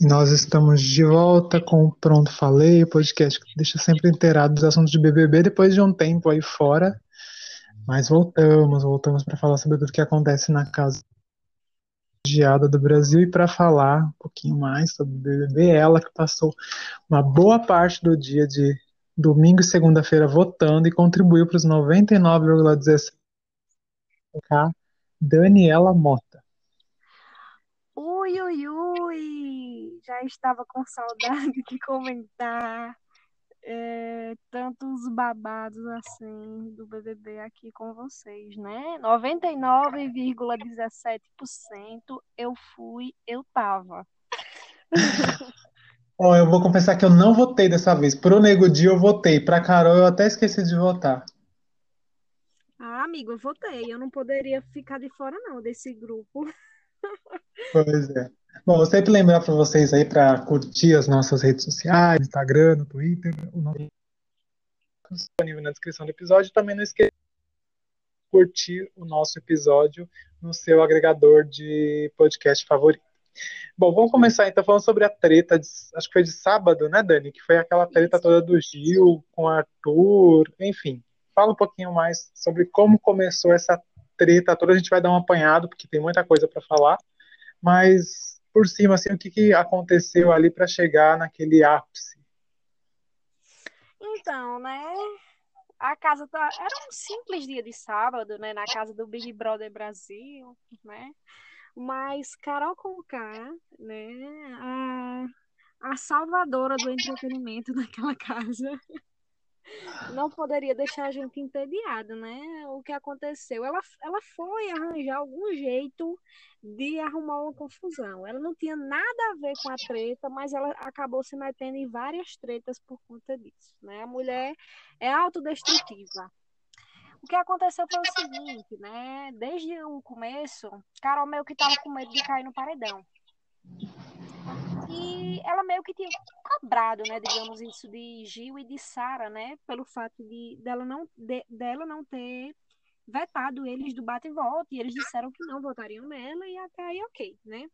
E nós estamos de volta com o Pronto Falei, o podcast que deixa sempre inteirado dos assuntos de BBB depois de um tempo aí fora. Mas voltamos, voltamos para falar sobre tudo que acontece na casa refugiada do Brasil e para falar um pouquinho mais sobre o BBB, ela que passou uma boa parte do dia de domingo e segunda-feira votando e contribuiu para os 99,17 Daniela Mota. Já estava com saudade de comentar é, tantos babados assim do BBB aqui com vocês, né? 99,17% eu fui, eu tava. Ó, oh, eu vou confessar que eu não votei dessa vez. Pro Nego Dia eu votei. Pra Carol eu até esqueci de votar. Ah, amigo, eu votei. Eu não poderia ficar de fora, não, desse grupo. Pois é. Bom, vou sempre lembrar para vocês aí para curtir as nossas redes sociais, Instagram, no Twitter, o nome disponível na descrição do episódio. Também não esqueça de curtir o nosso episódio no seu agregador de podcast favorito. Bom, vamos começar então falando sobre a treta, de, acho que foi de sábado, né, Dani? Que foi aquela treta toda do Gil com o Arthur, enfim. Fala um pouquinho mais sobre como começou essa treta toda. A gente vai dar um apanhado, porque tem muita coisa para falar, mas por cima, assim, o que, que aconteceu ali para chegar naquele ápice? Então, né? A casa tá... era um simples dia de sábado, né? Na casa do Big Brother Brasil, né? Mas Carol Conká, né? A, a salvadora do entretenimento naquela casa não poderia deixar a gente entediado, né? O que aconteceu? Ela, ela foi arranjar algum jeito de arrumar uma confusão. Ela não tinha nada a ver com a treta, mas ela acabou se metendo em várias tretas por conta disso, né? A mulher é autodestrutiva. O que aconteceu foi o seguinte, né? Desde o começo, Carol meio que estava com medo de cair no paredão. E ela meio que tinha cobrado, né, digamos isso, de Gil e de Sara, né, pelo fato de dela não, de, dela não ter vetado eles do bate e volta, e eles disseram que não votariam nela, e até aí ok, né.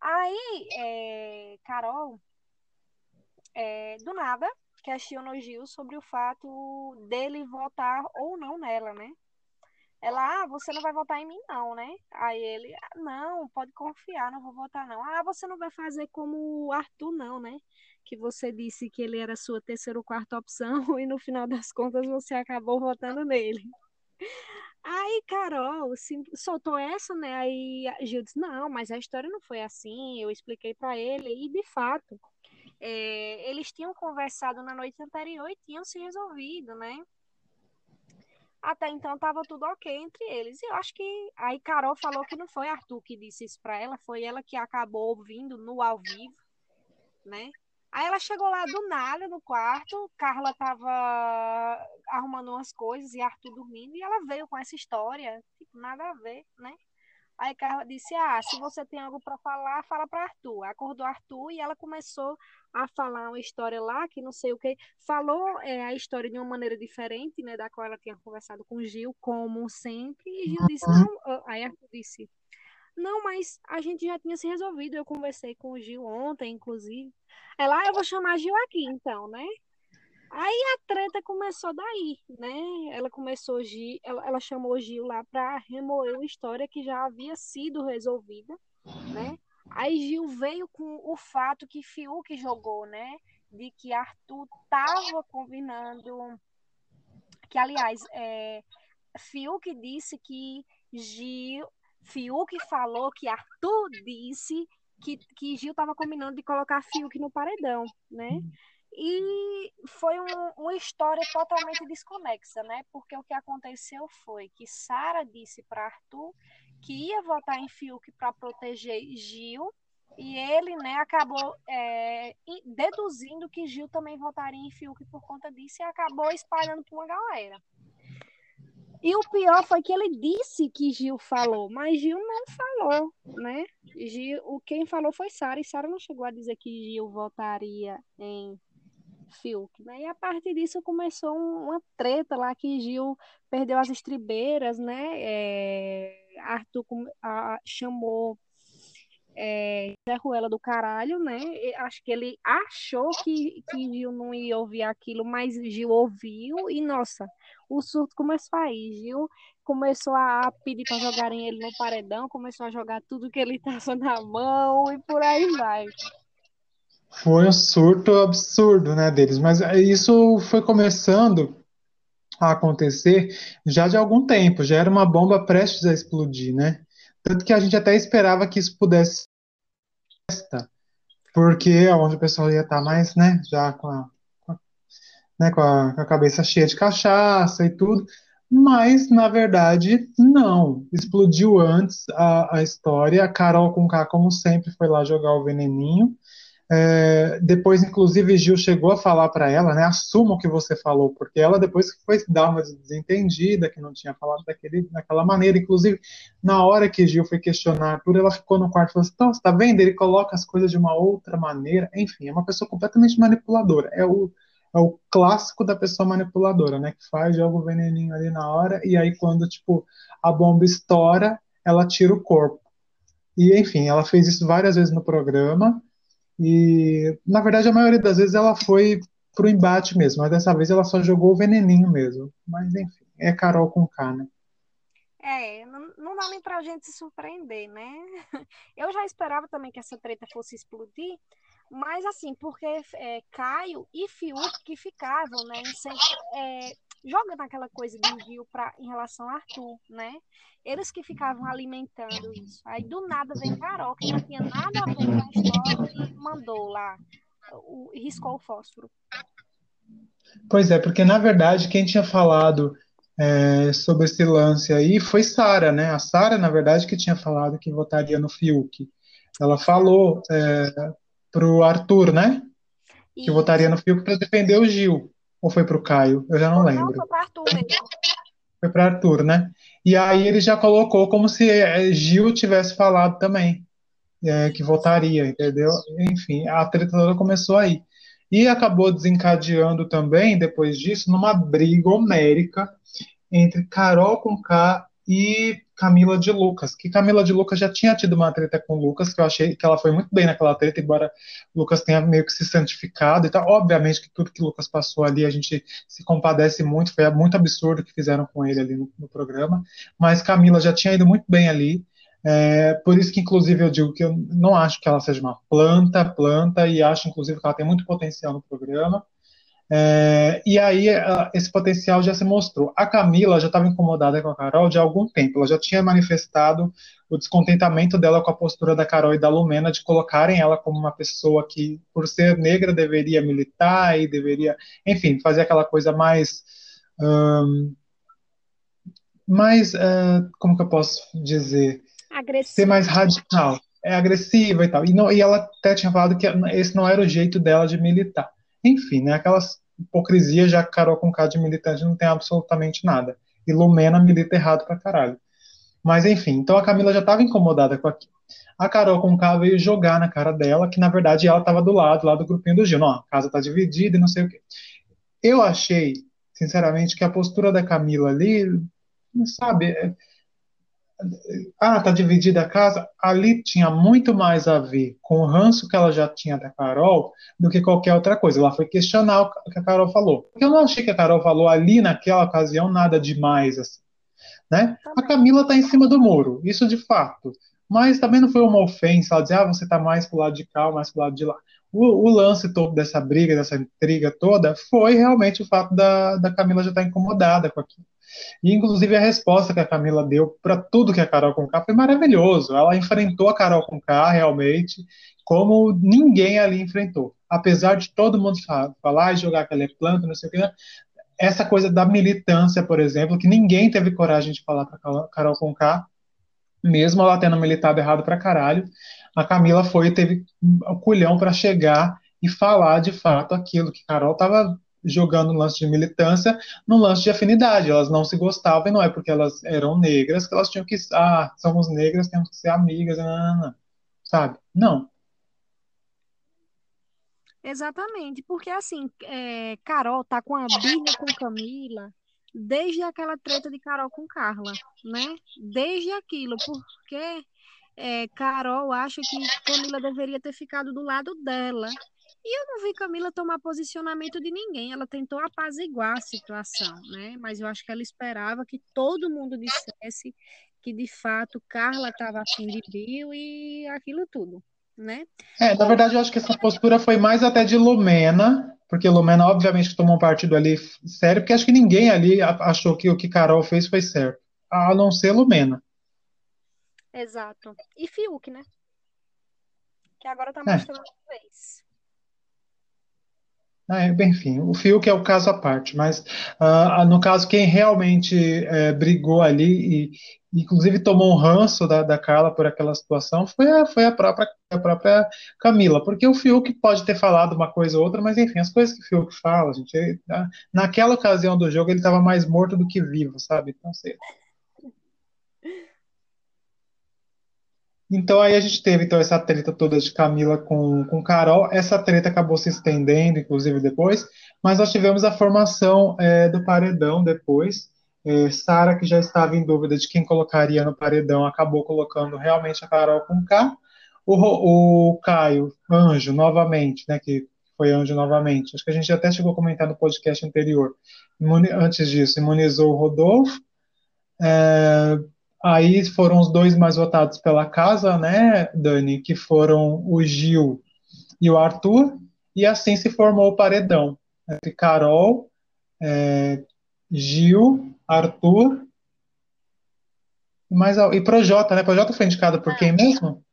Aí, é, Carol, é, do nada, questionou Gil sobre o fato dele votar ou não nela, né. Ela, ah, você não vai votar em mim, não, né? Aí ele, ah, não, pode confiar, não vou votar, não. Ah, você não vai fazer como o Arthur, não, né? Que você disse que ele era sua terceira ou quarta opção e no final das contas você acabou votando nele. Aí Carol soltou essa, né? Aí Gil disse, não, mas a história não foi assim, eu expliquei para ele, e de fato, é, eles tinham conversado na noite anterior e tinham se resolvido, né? Até então tava tudo ok entre eles. E eu acho que aí Carol falou que não foi Arthur que disse isso pra ela, foi ela que acabou ouvindo no ao vivo, né? Aí ela chegou lá do nada no quarto, Carla tava arrumando umas coisas e Arthur dormindo, e ela veio com essa história, tipo, nada a ver, né? Aí Carla disse: Ah, se você tem algo para falar, fala para Arthur. Acordou Arthur e ela começou a falar uma história lá que não sei o que. Falou é, a história de uma maneira diferente, né? Da qual ela tinha conversado com Gil, como sempre. E Gil disse: Não. Aí Arthur disse: Não, mas a gente já tinha se resolvido. Eu conversei com o Gil ontem, inclusive. Ela, ah, eu vou chamar Gil aqui, então, né? Aí a treta começou daí, né? Ela começou Gil, ela, ela chamou Gil lá para remover uma história que já havia sido resolvida, né? Aí Gil veio com o fato que Fiuk jogou, né? De que Arthur tava combinando, que aliás, é, Fiuk disse que Gil, Fiuk falou que Arthur disse que, que Gil estava combinando de colocar Fiuk no paredão, né? E foi um, uma história totalmente desconexa, né? Porque o que aconteceu foi que Sara disse para Arthur que ia votar em Fiuk para proteger Gil, e ele né, acabou é, deduzindo que Gil também votaria em Fiuk por conta disso e acabou espalhando para uma galera. E o pior foi que ele disse que Gil falou, mas Gil não falou, né? Gil, quem falou foi Sara, e Sara não chegou a dizer que Gil votaria em Fiuk, né? E a partir disso começou uma treta lá que Gil perdeu as estribeiras, né? É, Arthur a, chamou é, Zé Ruela do caralho, né? Acho que ele achou que, que Gil não ia ouvir aquilo, mas Gil ouviu e, nossa, o surto começou aí. Gil começou a pedir para jogarem ele no paredão, começou a jogar tudo que ele estava na mão e por aí vai. Foi um surto absurdo, né, deles, mas isso foi começando a acontecer já de algum tempo, já era uma bomba prestes a explodir, né? Tanto que a gente até esperava que isso pudesse porque é onde o pessoal ia estar mais, né, já com a, com a né, com a, com a cabeça cheia de cachaça e tudo, mas na verdade não, explodiu antes a, a história, a Carol com K, como sempre, foi lá jogar o veneninho, é, depois, inclusive, Gil chegou a falar para ela, né? Assuma o que você falou, porque ela depois foi dar uma desentendida, que não tinha falado daquele, daquela maneira. Inclusive, na hora que Gil foi questionar tudo, ela ficou no quarto e falou assim: tá vendo? Ele coloca as coisas de uma outra maneira. Enfim, é uma pessoa completamente manipuladora. É o, é o clássico da pessoa manipuladora, né? Que faz, joga o veneninho ali na hora, e aí quando, tipo, a bomba estoura, ela tira o corpo. E, enfim, ela fez isso várias vezes no programa. E, na verdade, a maioria das vezes ela foi pro embate mesmo, mas dessa vez ela só jogou o veneninho mesmo. Mas, enfim, é Carol com K, né? É, não, não dá nem pra gente se surpreender, né? Eu já esperava também que essa treta fosse explodir, mas assim, porque é, Caio e Fiuk que ficavam, né, em, é, jogando aquela coisa de envio pra, em relação a Arthur, né? Eles que ficavam alimentando isso. Aí do nada vem Carol, que não tinha nada a ver com a história, e mandou lá, o, riscou o fósforo. Pois é, porque na verdade quem tinha falado é, sobre esse lance aí foi Sara, né? A Sara, na verdade, que tinha falado que votaria no Fiuk. Ela falou é, pro Arthur, né? Que Isso. votaria no Fiuk para defender o Gil. Ou foi pro Caio? Eu já não, não lembro. Foi para Arthur mesmo. Foi para Arthur, né? E aí ele já colocou como se é, Gil tivesse falado também é, que votaria, entendeu? Enfim, a treta toda começou aí. E acabou desencadeando também, depois disso, numa briga homérica entre Carol com K e Camila de Lucas, que Camila de Lucas já tinha tido uma treta com Lucas, que eu achei que ela foi muito bem naquela treta, embora Lucas tenha meio que se santificado e tal. Obviamente que tudo que Lucas passou ali a gente se compadece muito, foi muito absurdo o que fizeram com ele ali no, no programa, mas Camila já tinha ido muito bem ali. É, por isso que, inclusive, eu digo que eu não acho que ela seja uma planta, planta, e acho, inclusive, que ela tem muito potencial no programa. É, e aí esse potencial já se mostrou. A Camila já estava incomodada com a Carol de algum tempo. Ela já tinha manifestado o descontentamento dela com a postura da Carol e da Lumena de colocarem ela como uma pessoa que, por ser negra, deveria militar e deveria, enfim, fazer aquela coisa mais mais, uh, como que eu posso dizer? Agressiva. Ser mais radical. É agressiva e tal. E, não, e ela até tinha falado que esse não era o jeito dela de militar. Enfim, né, aquelas hipocrisia, já que Carol com K de militante não tem absolutamente nada. E Lumena milita errado pra caralho. Mas enfim, então a Camila já estava incomodada com aquilo. A Carol com K veio jogar na cara dela que na verdade ela estava do lado, lá do grupinho do Gil. Não, a casa tá dividida e não sei o quê. Eu achei, sinceramente, que a postura da Camila ali, sabe, é, ah, tá dividida a casa, ali tinha muito mais a ver com o ranço que ela já tinha da Carol do que qualquer outra coisa. Ela foi questionar o que a Carol falou. Porque eu não achei que a Carol falou ali naquela ocasião nada demais assim, né? A Camila tá em cima do muro, isso de fato. Mas também não foi uma ofensa ela dizer, ah, você tá mais pro lado de cá, mais pro lado de lá. O, o, lance todo dessa briga, dessa intriga toda, foi realmente o fato da, da Camila já estar tá incomodada com aquilo. E, inclusive, a resposta que a Camila deu para tudo que a Carol Conká foi maravilhoso. Ela enfrentou a Carol Conká realmente como ninguém ali enfrentou. Apesar de todo mundo falar e jogar que ela é planta, não sei o que, né? essa coisa da militância, por exemplo, que ninguém teve coragem de falar para Carol Conká, mesmo ela tendo militado errado para caralho, a Camila foi e teve o culhão para chegar e falar de fato aquilo que Carol estava jogando no lance de militância no lance de afinidade. Elas não se gostavam e não é porque elas eram negras que elas tinham que. Ah, somos negras, temos que ser amigas, não, não, não. sabe? Não. Exatamente, porque assim, é, Carol tá com a birra com Camila desde aquela treta de Carol com Carla, né? Desde aquilo, porque é, Carol acha que Camila deveria ter ficado do lado dela. E eu não vi Camila tomar posicionamento de ninguém. Ela tentou apaziguar a situação, né? Mas eu acho que ela esperava que todo mundo dissesse que de fato Carla estava afim de Bill e aquilo tudo, né? É, na verdade, eu acho que essa postura foi mais até de Lumena, porque Lumena, obviamente, tomou um partido ali sério, porque acho que ninguém ali achou que o que Carol fez foi certo, a não ser Lumena. Exato. E Fiuk, né? Que agora tá é. mostrando é. vez. É, enfim, o Fiuk é o caso à parte, mas uh, no caso, quem realmente é, brigou ali e, inclusive, tomou um ranço da, da Carla por aquela situação foi a, foi a, própria, a própria Camila, porque o Fiuk pode ter falado uma coisa ou outra, mas enfim, as coisas que o Fiuk fala, gente, ele, naquela ocasião do jogo ele estava mais morto do que vivo, sabe? Então, sei. Então aí a gente teve então essa treta toda de Camila com, com Carol. Essa treta acabou se estendendo, inclusive depois, mas nós tivemos a formação é, do paredão depois. É, Sara, que já estava em dúvida de quem colocaria no paredão, acabou colocando realmente a Carol com K. O, o Caio, anjo, novamente, né, que foi anjo novamente. Acho que a gente até chegou a comentar no podcast anterior. Antes disso, imunizou o Rodolfo. É, Aí foram os dois mais votados pela casa, né, Dani, que foram o Gil e o Arthur, e assim se formou o paredão entre Carol, é, Gil, Arthur mais, e Projota, né? Projota foi indicado por quem mesmo?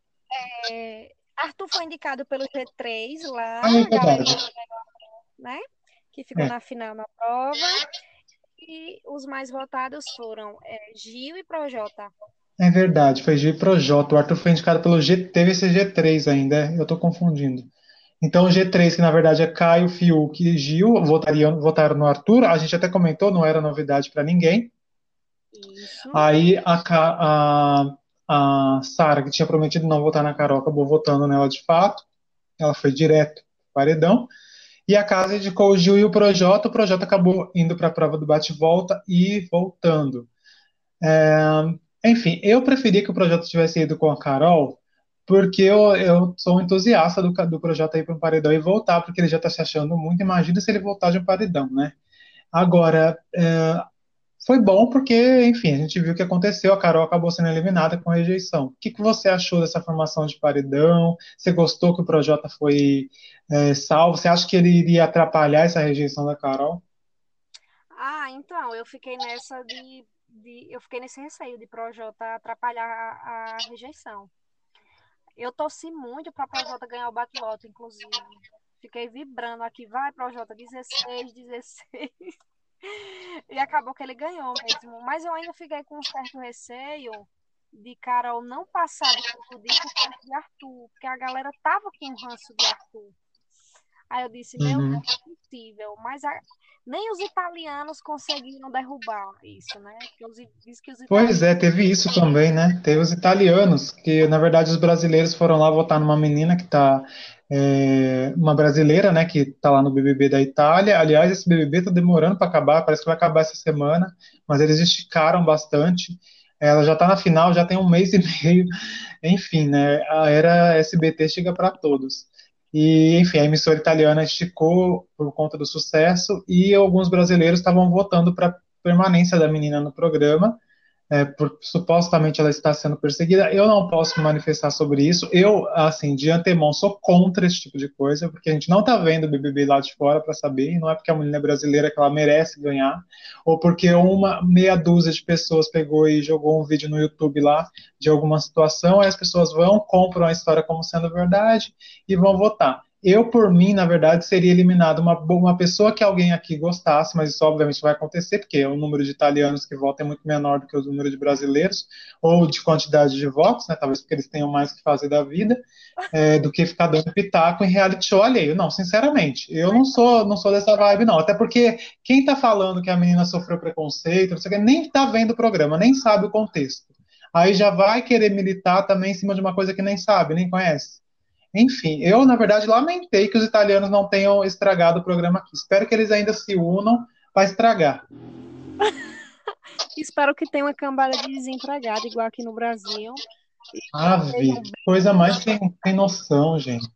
É, Arthur foi indicado pelo G3 lá, ah, é galera, né? Que ficou é. na final na prova e os mais votados foram é, Gil e Projota. É verdade, foi Gil e Projota. O Arthur foi indicado pelo G, teve esse G3 ainda, é, eu estou confundindo. Então o G3, que na verdade é Caio, Fiuk e Gil, votariam, votaram no Arthur. A gente até comentou, não era novidade para ninguém. Isso. Aí a, a, a Sara, que tinha prometido não votar na Carol, acabou votando nela de fato. Ela foi direto paredão. E a casa o Gil e o Projota, o Projota acabou indo para a prova do bate-volta e voltando. É, enfim, eu preferia que o Projota tivesse ido com a Carol, porque eu, eu sou um entusiasta do, do ir para um paredão e voltar, porque ele já está se achando muito. Imagina se ele voltar de um paredão, né? Agora, é, foi bom porque, enfim, a gente viu o que aconteceu, a Carol acabou sendo eliminada com rejeição. O que, que você achou dessa formação de paredão? Você gostou que o Projota foi é, salvo? Você acha que ele iria atrapalhar essa rejeição da Carol? Ah, então, eu fiquei nessa de, de eu fiquei nesse receio de Projota atrapalhar a, a rejeição. Eu torci muito para Projota ganhar o bate-volta, inclusive. Fiquei vibrando aqui, vai Projota, 16, 16. E acabou que ele ganhou mesmo. Mas eu ainda fiquei com um certo receio de Carol não passar do ponto de por de Arthur, porque a galera tava com ranço de Arthur. Aí eu disse, meu uhum. Deus, é impossível. Mas a, nem os italianos conseguiram derrubar isso, né? Italianos... Pois é, teve isso também, né? Teve os italianos, que na verdade os brasileiros foram lá votar numa menina que tá é, uma brasileira, né, que está lá no BBB da Itália. Aliás, esse BBB está demorando para acabar, parece que vai acabar essa semana, mas eles esticaram bastante. Ela já está na final, já tem um mês e meio. Enfim, né, a era SBT chega para todos. E, enfim, a emissora italiana esticou por conta do sucesso e alguns brasileiros estavam votando para permanência da menina no programa é, por, supostamente ela está sendo perseguida. Eu não posso manifestar sobre isso. Eu, assim, de antemão, sou contra esse tipo de coisa, porque a gente não está vendo o BBB lá de fora para saber, não é porque a mulher brasileira que ela merece ganhar, ou porque uma meia dúzia de pessoas pegou e jogou um vídeo no YouTube lá de alguma situação, aí as pessoas vão, compram a história como sendo verdade e vão votar. Eu, por mim, na verdade, seria eliminado uma, uma pessoa que alguém aqui gostasse, mas isso obviamente vai acontecer, porque o número de italianos que votam é muito menor do que o número de brasileiros, ou de quantidade de votos, né, talvez porque eles tenham mais que fazer da vida, é, do que ficar dando pitaco em reality show alheio. Não, sinceramente, eu não sou, não sou dessa vibe, não. Até porque quem tá falando que a menina sofreu preconceito, não sei o que, nem tá vendo o programa, nem sabe o contexto. Aí já vai querer militar também em cima de uma coisa que nem sabe, nem conhece. Enfim, eu, na verdade, lamentei que os italianos não tenham estragado o programa aqui. Espero que eles ainda se unam para estragar. Espero que tenha uma cambada de desempregado, igual aqui no Brasil. Ave, coisa mais sem, sem noção, gente.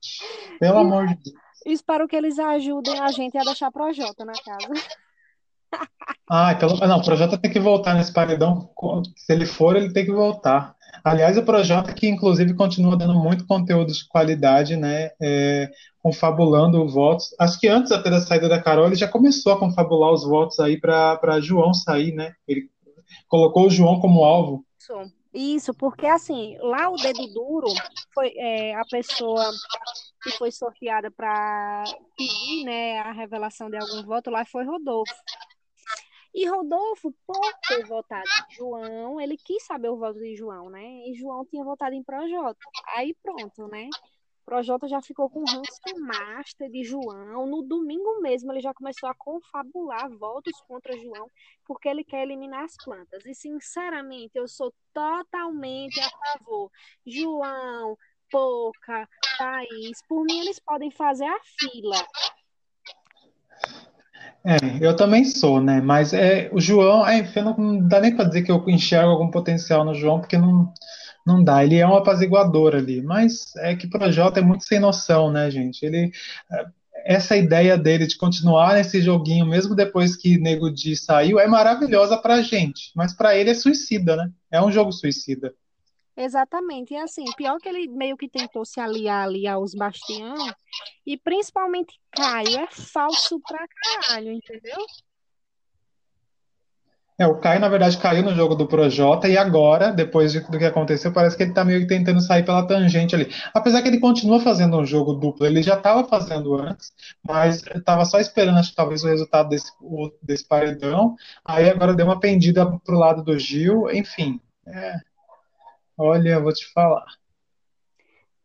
Pelo amor de Deus. Espero que eles ajudem a gente a deixar Projota na casa. Ah, pelo... não, o Projota tem que voltar nesse paredão. Se ele for, ele tem que voltar. Aliás, o Projota que inclusive continua dando muito conteúdo de qualidade, né? É, confabulando votos. Acho que antes até da saída da Carol, ele já começou a confabular os votos aí para João sair, né? Ele colocou o João como alvo. Isso, isso, porque assim, lá o dedo duro foi é, a pessoa que foi sorteada para pedir né, a revelação de algum voto lá foi Rodolfo. E Rodolfo, por ter votado em João, ele quis saber o voto de João, né? E João tinha votado em Projota. Aí pronto, né? Projota já ficou com ranço master de João. No domingo mesmo, ele já começou a confabular votos contra João, porque ele quer eliminar as plantas. E, sinceramente, eu sou totalmente a favor. João, Pouca, Thaís, por mim, eles podem fazer a fila. É, eu também sou, né? Mas é, o João, é, não, não dá nem para dizer que eu enxergo algum potencial no João, porque não, não dá. Ele é um apaziguador ali, mas é que o Projota é muito sem noção, né, gente? Ele é, essa ideia dele de continuar nesse joguinho, mesmo depois que Nego Di saiu, é maravilhosa pra gente, mas para ele é suicida, né? É um jogo suicida. Exatamente. E assim, pior que ele meio que tentou se aliar ali aos Bastião, e principalmente Caio é falso pra caralho, entendeu? É, o Caio, na verdade, caiu no jogo do Projota e agora, depois de, do que aconteceu, parece que ele tá meio que tentando sair pela tangente ali. Apesar que ele continua fazendo um jogo duplo, ele já estava fazendo antes, mas estava só esperando, acho que talvez o resultado desse, o, desse paredão. Aí agora deu uma pendida pro lado do Gil, enfim. É, olha, vou te falar.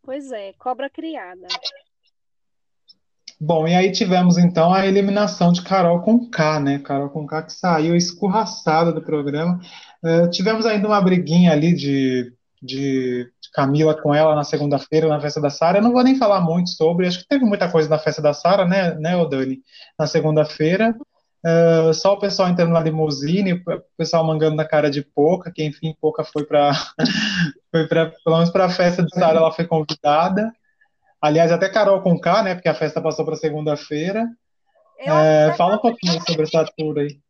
Pois é, cobra criada. Bom, e aí tivemos então a eliminação de Carol com K, né? Carol com K que saiu escorraçada do programa. Uh, tivemos ainda uma briguinha ali de, de Camila com ela na segunda-feira, na festa da Sara. Eu não vou nem falar muito sobre, acho que teve muita coisa na festa da Sara, né, né, Odani? Na segunda-feira. Uh, só o pessoal entrando na limusine, o pessoal mangando na cara de Poca, que enfim, Poca foi para foi para pelo menos para a festa de Sara, ela foi convidada. Aliás, até Carol com K, né? Porque a festa passou para segunda-feira. É, fala um pouquinho sobre essa tour aí.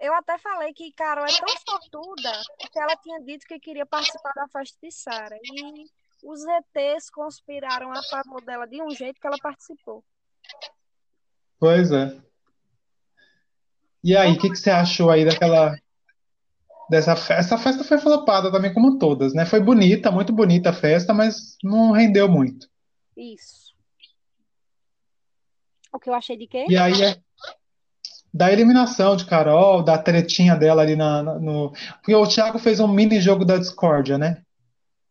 Eu até falei que Carol é tão sortuda que ela tinha dito que queria participar da festa de Sara. E os ETs conspiraram a favor dela de um jeito que ela participou. Pois é. E aí, o que, que você achou aí daquela. Dessa festa? Essa festa foi flopada também, como todas, né? Foi bonita, muito bonita a festa, mas não rendeu muito. Isso. O que eu achei de quê? E aí é da eliminação de Carol, da tretinha dela ali na, na, no. Porque o Thiago fez um mini jogo da discórdia, né?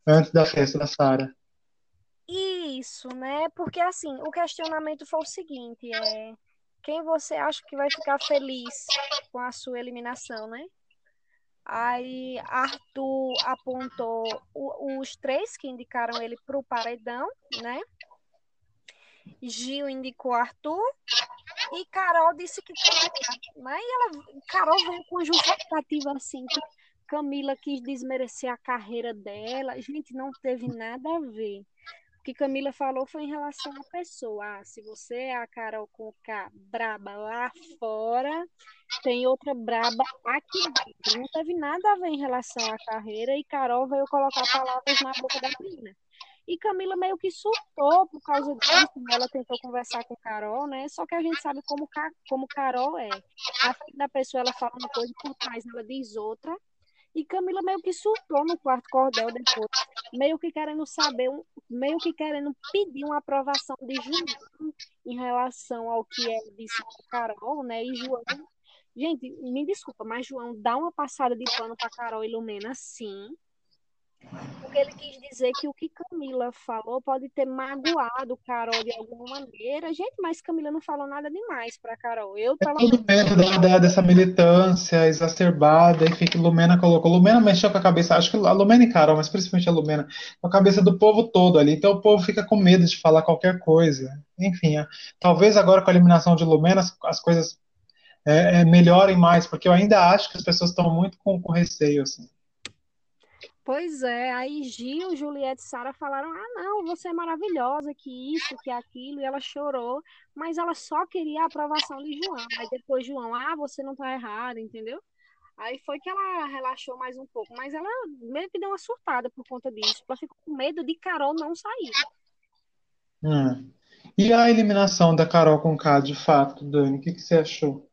Antes da festa da Sara. Isso, né? Porque assim, o questionamento foi o seguinte: é quem você acha que vai ficar feliz com a sua eliminação, né? Aí Arthur apontou o, os três que indicaram ele para o paredão, né? Gil indicou Arthur e Carol disse que. Aí ela, Carol veio com justificativa assim que Camila quis desmerecer a carreira dela. Gente, não teve nada a ver. O que Camila falou foi em relação à pessoa. Ah, se você é a Carol com K braba lá fora, tem outra braba aqui dentro. Não teve nada a ver em relação à carreira e Carol veio colocar palavras na boca da menina. E Camila meio que surtou por causa disso. Ela tentou conversar com Carol, né? Só que a gente sabe como, como Carol é. A frente da pessoa ela fala uma coisa por trás ela diz outra. E Camila meio que surtou no quarto cordel depois, meio que querendo saber, meio que querendo pedir uma aprovação de João em relação ao que ela disse Carol, né? E João, gente, me desculpa, mas João dá uma passada de pano para Carol e Lumena, sim. Porque ele quis dizer que o que Camila falou pode ter magoado Carol de alguma maneira. Gente, mas Camila não falou nada demais para Carol. Eu tava. É tudo medo da, dessa militância exacerbada, enfim, que Lumena colocou. Lumena mexeu com a cabeça, acho que a Lumena e Carol, mas principalmente a Lumena, com a cabeça do povo todo ali. Então o povo fica com medo de falar qualquer coisa. Enfim, é, talvez agora com a eliminação de Lumena as, as coisas é, é, melhorem mais, porque eu ainda acho que as pessoas estão muito com, com receio, assim. Pois é, aí Gil, Juliette e Sara falaram: ah, não, você é maravilhosa, que isso, que aquilo, e ela chorou, mas ela só queria a aprovação de João. Aí depois João, ah, você não tá errada, entendeu? Aí foi que ela relaxou mais um pouco, mas ela meio que deu uma surtada por conta disso. Ela ficou com medo de Carol não sair. Hum. E a eliminação da Carol com K, de fato, Dani, o que, que você achou?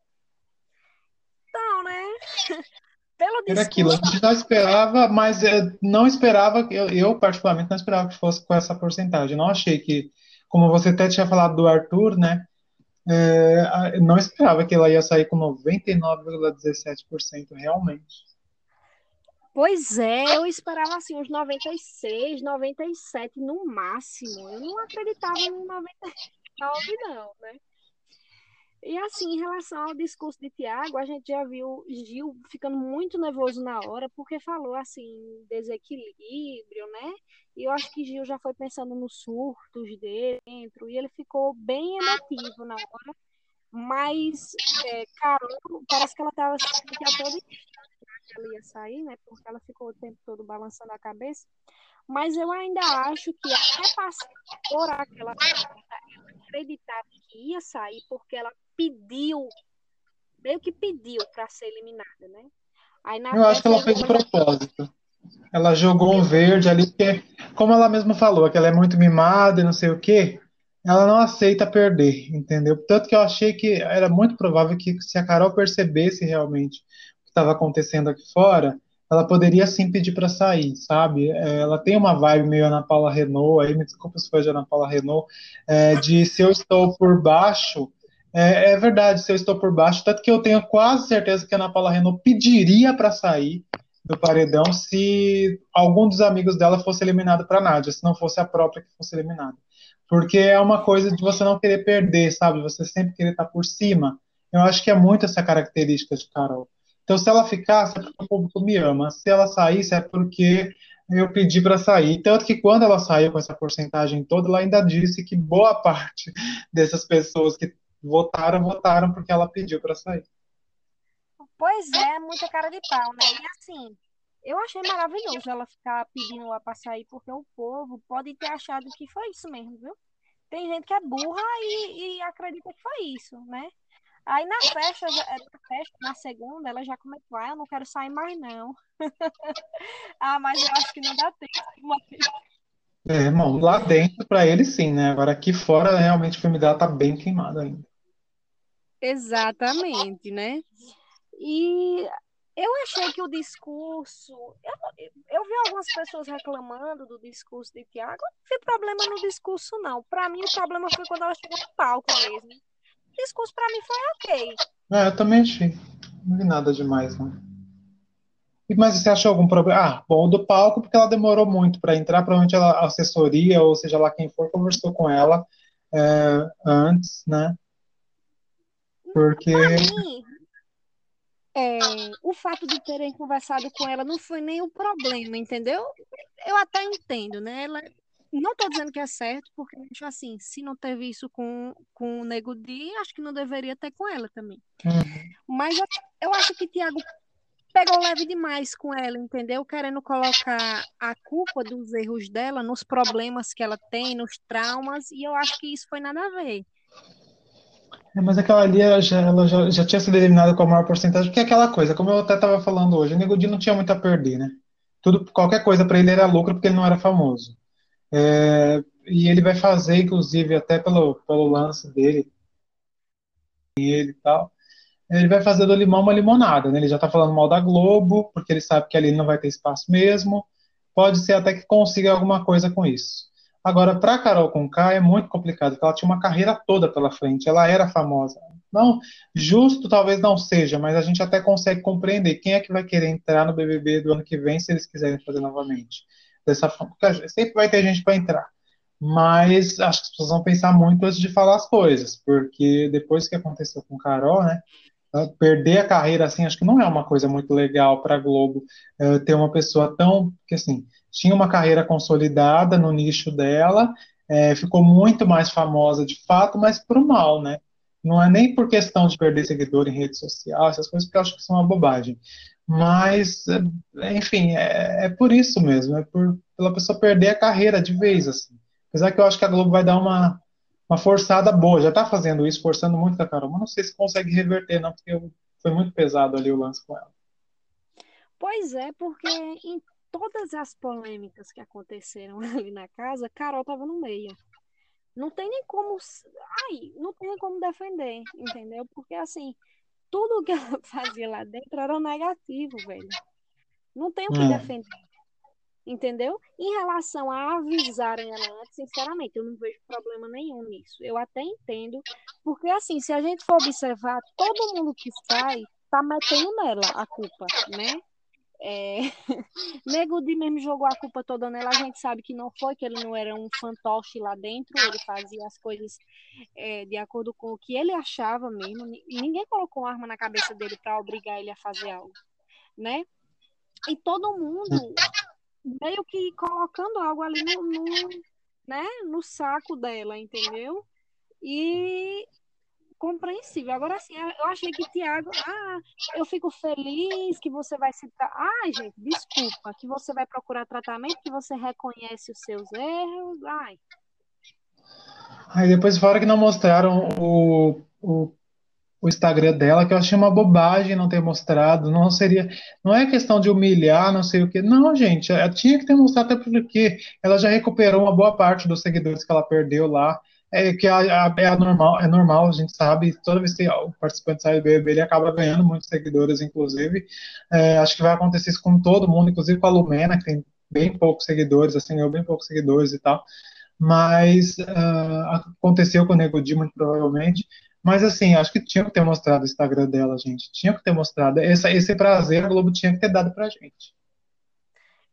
Então, né? Pelo Era aquilo, a gente não esperava, mas não esperava, eu, eu particularmente não esperava que fosse com essa porcentagem. Não achei que, como você até tinha falado do Arthur, né? É, não esperava que ela ia sair com 99,17% realmente. Pois é, eu esperava assim uns 96, 97 no máximo. Eu não acreditava no 99 não, né? E assim, em relação ao discurso de Tiago, a gente já viu Gil ficando muito nervoso na hora, porque falou assim, desequilíbrio, né? E eu acho que Gil já foi pensando nos surtos dentro, e ele ficou bem emotivo na hora. Mas é, Carol, parece que ela estava sentindo que a todo instante ela ia sair, né? Porque ela ficou o tempo todo balançando a cabeça. Mas eu ainda acho que até passar por aquela acreditar que ia sair porque ela pediu, meio que pediu para ser eliminada, né? Aí, Eu acho que ela fez de propósito. Ela jogou um verde ali, porque, como ela mesma falou, que ela é muito mimada e não sei o quê, ela não aceita perder, entendeu? Tanto que eu achei que era muito provável que se a Carol percebesse realmente o que estava acontecendo aqui fora, ela poderia sim pedir para sair, sabe? É, ela tem uma vibe meio Ana Paula Renault, aí me desculpa se foi de Ana Paula Renault, é, de se eu estou por baixo, é, é, verdade, se eu estou por baixo, tanto que eu tenho quase certeza que a Ana Paula Renault pediria para sair do paredão se algum dos amigos dela fosse eliminado para Nádia, se não fosse a própria que fosse eliminada. Porque é uma coisa de você não querer perder, sabe? Você sempre querer estar por cima. Eu acho que é muito essa característica de Carol. Então, se ela ficasse, é porque o público me ama. Se ela saísse, é porque eu pedi para sair. Tanto que quando ela saiu com essa porcentagem toda, ela ainda disse que boa parte dessas pessoas que votaram, votaram porque ela pediu para sair. Pois é, muita cara de pau, né? E assim, eu achei maravilhoso ela ficar pedindo lá para sair, porque o povo pode ter achado que foi isso mesmo, viu? Tem gente que é burra e, e acredita que foi isso, né? Aí na festa, é, na festa, na segunda, ela já comentou, ah, eu não quero sair mais, não. ah, mas eu acho que não dá tempo. É, irmão, lá dentro, para ele sim, né? Agora aqui fora, realmente o filme dela tá bem queimado ainda. Exatamente, né? E eu achei que o discurso. Eu, eu vi algumas pessoas reclamando do discurso de Tiago. Não vi problema no discurso, não. Para mim, o problema foi quando ela chegou no palco mesmo discurso para mim foi ok. É, eu também achei. Não vi nada demais, não. Mas você achou algum problema? Ah, bom, do palco, porque ela demorou muito para entrar, provavelmente ela, a assessoria, ou seja lá quem for, conversou com ela é, antes, né? Porque. Mim, é, o fato de terem conversado com ela não foi nem o problema, entendeu? Eu até entendo, né? Ela não estou dizendo que é certo, porque acho assim, se não teve isso com, com o Nego Di, acho que não deveria ter com ela também. Uhum. Mas eu, eu acho que Tiago pegou leve demais com ela, entendeu? Querendo colocar a culpa dos erros dela nos problemas que ela tem, nos traumas, e eu acho que isso foi nada a ver. É, mas aquela ali, ela, já, ela já, já, tinha sido eliminada com a maior porcentagem, porque é aquela coisa, como eu até estava falando hoje, o Nego Di não tinha muito a perder, né? Tudo, qualquer coisa para ele era lucro porque ele não era famoso. É, e ele vai fazer, inclusive, até pelo, pelo lance dele, ele tal, ele vai fazer do limão uma limonada, né? Ele já está falando mal da Globo, porque ele sabe que ali não vai ter espaço mesmo. Pode ser até que consiga alguma coisa com isso. Agora, para Carol Conká é muito complicado, porque ela tinha uma carreira toda pela frente, ela era famosa. Não, justo talvez não seja, mas a gente até consegue compreender quem é que vai querer entrar no BBB do ano que vem se eles quiserem fazer novamente dessa forma. Sempre vai ter gente para entrar. Mas acho que as pessoas vão pensar muito antes de falar as coisas, porque depois que aconteceu com Carol, né? Perder a carreira assim, acho que não é uma coisa muito legal para Globo uh, ter uma pessoa tão. que assim, tinha uma carreira consolidada no nicho dela, é, ficou muito mais famosa de fato, mas por mal, né? Não é nem por questão de perder seguidor em rede social, essas coisas, que eu acho que são uma bobagem Mas, enfim, é, é por isso mesmo, é por pela pessoa perder a carreira de vez, assim. Apesar que eu acho que a Globo vai dar uma, uma forçada boa, já tá fazendo isso, forçando muito a Carol, mas não sei se consegue reverter, não, porque foi muito pesado ali o lance com ela. Pois é, porque todas as polêmicas que aconteceram ali na casa, Carol tava no meio. Não tem nem como. Ai, não tem nem como defender, entendeu? Porque assim, tudo que ela fazia lá dentro era negativo, velho. Não tem o que é. defender. Entendeu? Em relação a avisarem ela antes, sinceramente, eu não vejo problema nenhum nisso. Eu até entendo, porque assim, se a gente for observar, todo mundo que sai tá metendo nela a culpa, né? É... Nego Di mesmo jogou a culpa toda nela. A gente sabe que não foi, que ele não era um fantoche lá dentro. Ele fazia as coisas é, de acordo com o que ele achava mesmo. Ninguém colocou uma arma na cabeça dele para obrigar ele a fazer algo, né? E todo mundo meio que colocando algo ali no, no né, no saco dela, entendeu? E compreensível. Agora, assim, eu achei que Tiago, ah, eu fico feliz que você vai se. Ai, gente, desculpa, que você vai procurar tratamento, que você reconhece os seus erros. Ai. Aí depois fora que não mostraram o, o, o Instagram dela, que eu achei uma bobagem não ter mostrado. Não seria. Não é questão de humilhar, não sei o que. Não, gente, ela tinha que ter mostrado até porque ela já recuperou uma boa parte dos seguidores que ela perdeu lá é que a, a, é normal, é normal, a gente sabe, toda vez que o participante sai do BBB, ele acaba ganhando muitos seguidores, inclusive. É, acho que vai acontecer isso com todo mundo, inclusive com a Lumena, que tem bem poucos seguidores, assim, ganhou bem poucos seguidores e tal. Mas uh, aconteceu com o Nego Di, muito provavelmente. Mas, assim, acho que tinha que ter mostrado o Instagram dela, gente. Tinha que ter mostrado. Esse, esse prazer a Globo tinha que ter dado pra gente.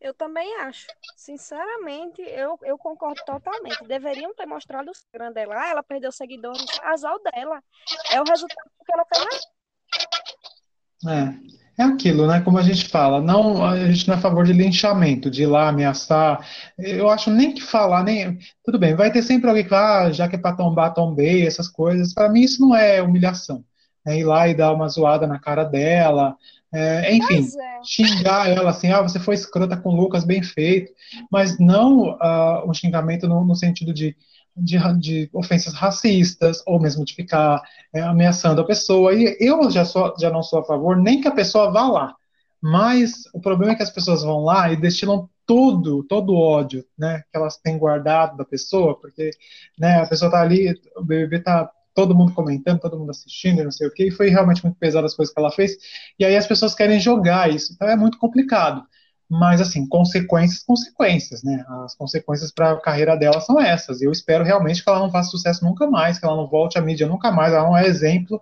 Eu também acho. Sinceramente, eu, eu concordo totalmente. Deveriam ter mostrado o Instagram dela. Ah, ela perdeu seguidores. Azar dela. É o resultado que ela fez. É. É aquilo, né? Como a gente fala, não, a gente não é a favor de linchamento, de ir lá ameaçar. Eu acho nem que falar, nem. Tudo bem, vai ter sempre alguém que fala, ah, já que é para tombar, tombei, essas coisas. Para mim, isso não é humilhação. É ir lá e dar uma zoada na cara dela, é, enfim, é. xingar ela assim, ah, você foi escrota com o Lucas, bem feito, mas não uh, um xingamento no, no sentido de, de, de, ofensas racistas, ou mesmo de ficar é, ameaçando a pessoa. E eu já, sou, já não sou a favor nem que a pessoa vá lá, mas o problema é que as pessoas vão lá e destilam todo, todo o ódio, né, que elas têm guardado da pessoa, porque, né, a pessoa tá ali, o BBB tá todo mundo comentando, todo mundo assistindo, não sei o que, e foi realmente muito pesado as coisas que ela fez, e aí as pessoas querem jogar isso, então é muito complicado. Mas, assim, consequências, consequências, né? As consequências para a carreira dela são essas. Eu espero realmente que ela não faça sucesso nunca mais, que ela não volte à mídia nunca mais. Ela não é exemplo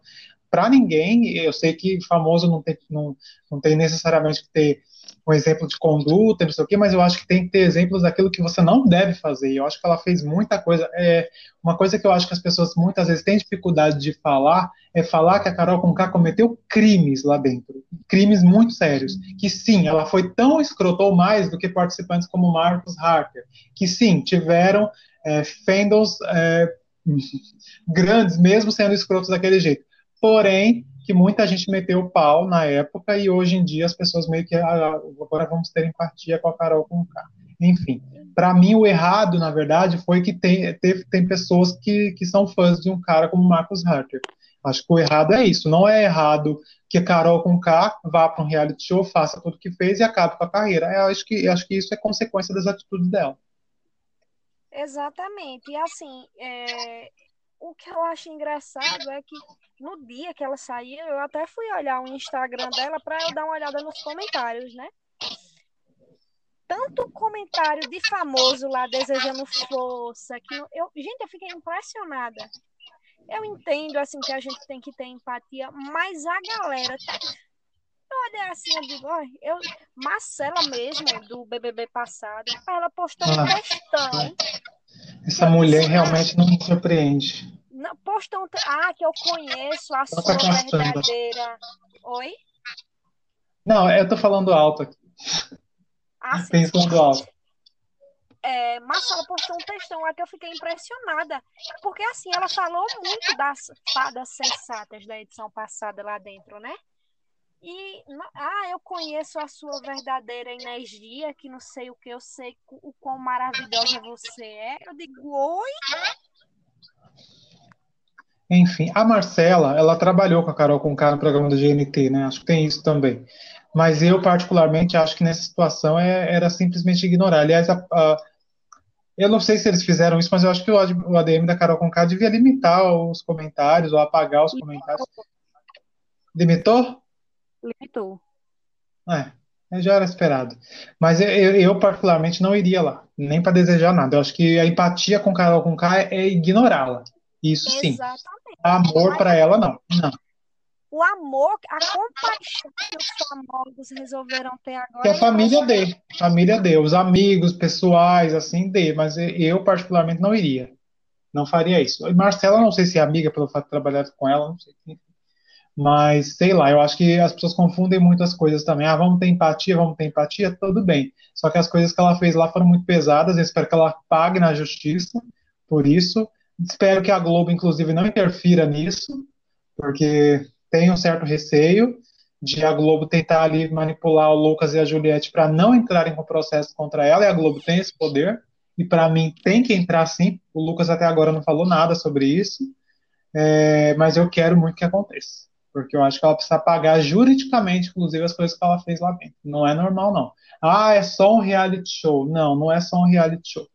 para ninguém. Eu sei que famoso não tem, não, não tem necessariamente que ter um exemplo de conduta, não sei o quê, mas eu acho que tem que ter exemplos daquilo que você não deve fazer. E eu acho que ela fez muita coisa. É, uma coisa que eu acho que as pessoas muitas vezes têm dificuldade de falar é falar que a Carol Conká cometeu crimes lá dentro, crimes muito sérios. Que sim, ela foi tão escrotou mais do que participantes como Marcos Harker, que sim, tiveram é, é, grandes, mesmo sendo escrotos daquele jeito. Porém, que muita gente meteu o pau na época e hoje em dia as pessoas meio que ah, agora vamos ter empatia com a Carol com o K. Enfim, para mim o errado, na verdade, foi que tem, tem pessoas que, que são fãs de um cara como Marcus Harker. Acho que o errado é isso. Não é errado que a Carol com K vá para um reality show, faça tudo o que fez e acabe com a carreira. Eu acho que, acho que isso é consequência das atitudes dela. Exatamente. E assim, é, o que eu acho engraçado é que no dia que ela saiu, eu até fui olhar o Instagram dela para eu dar uma olhada nos comentários, né? Tanto comentário de famoso lá desejando força, que eu, gente, eu fiquei impressionada. Eu entendo assim que a gente tem que ter empatia, mas a galera tá eu olhei assim, eu digo, eu, Marcela mesmo, do BBB passado, ela postou um ah. textão essa mulher realmente não me surpreende. Não, postam. Ah, que eu conheço a sua verdadeira. Oi? Não, eu tô falando alto aqui. Ah, sim. Pensando alto. É, Marcela postou um textão lá que eu fiquei impressionada. Porque assim, ela falou muito das fadas sensatas da edição passada lá dentro, né? E, ah, eu conheço a sua verdadeira energia, que não sei o que, eu sei o quão maravilhosa você é. Eu digo, oi? Enfim, a Marcela, ela trabalhou com a Carol com no programa do GNT, né? Acho que tem isso também. Mas eu, particularmente, acho que nessa situação é, era simplesmente ignorar. Aliás, a, a, eu não sei se eles fizeram isso, mas eu acho que o, o ADM da Carol Conká devia limitar os comentários ou apagar os comentários. Limitou? Limitou. É, já era esperado. Mas eu, eu, particularmente, não iria lá, nem para desejar nada. Eu acho que a empatia com Carol Conká é ignorá-la. Isso sim. Exatamente. Amor para ela, não. Não. O amor, a compaixão que os famosos resolveram ter agora. Que a família dê. Família dê. Os amigos pessoais, assim, dê. Mas eu, particularmente, não iria. Não faria isso. E Marcela, não sei se é amiga pelo fato de trabalhar com ela, não sei. Mas, sei lá, eu acho que as pessoas confundem muitas coisas também. Ah, vamos ter empatia, vamos ter empatia, tudo bem. Só que as coisas que ela fez lá foram muito pesadas. Eu espero que ela pague na justiça por isso. Espero que a Globo, inclusive, não interfira nisso, porque tem um certo receio de a Globo tentar ali manipular o Lucas e a Juliette para não entrarem com processo contra ela, e a Globo tem esse poder, e para mim tem que entrar sim. O Lucas até agora não falou nada sobre isso, é, mas eu quero muito que aconteça, porque eu acho que ela precisa pagar juridicamente, inclusive, as coisas que ela fez lá dentro. Não é normal, não. Ah, é só um reality show. Não, não é só um reality show.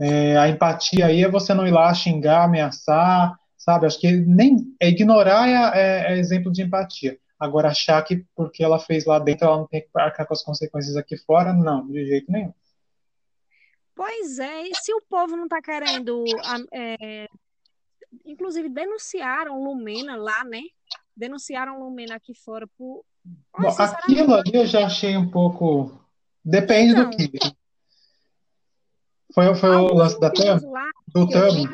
É, a empatia aí é você não ir lá xingar, ameaçar, sabe? Acho que nem é ignorar é, é, é, exemplo de empatia. Agora achar que porque ela fez lá dentro ela não tem que arcar com as consequências aqui fora, não, de jeito nenhum. Pois é, e se o povo não está querendo, é, inclusive denunciaram Lumena lá, né? Denunciaram Lumena aqui fora por. Bom, aquilo ali eu já achei um pouco. Depende então, do que. Foi, foi o lance da TAM? Do TAM?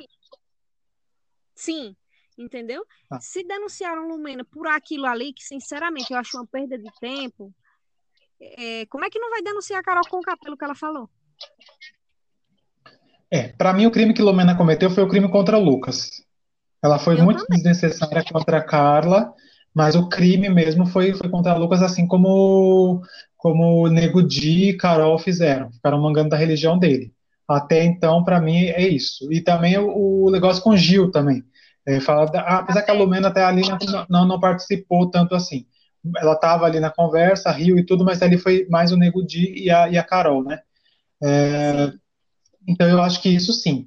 Sim, entendeu? Ah. Se denunciaram Lumena por aquilo ali, que sinceramente eu acho uma perda de tempo, é, como é que não vai denunciar a Carol com o pelo que ela falou? É, para mim o crime que Lumena cometeu foi o crime contra Lucas. Ela foi eu muito também. desnecessária contra a Carla, mas o crime mesmo foi, foi contra Lucas, assim como como Nego Di e Carol fizeram. Ficaram mangando da religião dele. Até então, para mim, é isso. E também o, o negócio com Gil também. É, fala da, ah, apesar que a Lumena até ali não, não, não participou tanto assim. Ela estava ali na conversa, riu e tudo, mas ali foi mais o Nego Di e a, e a Carol, né? É, então eu acho que isso sim,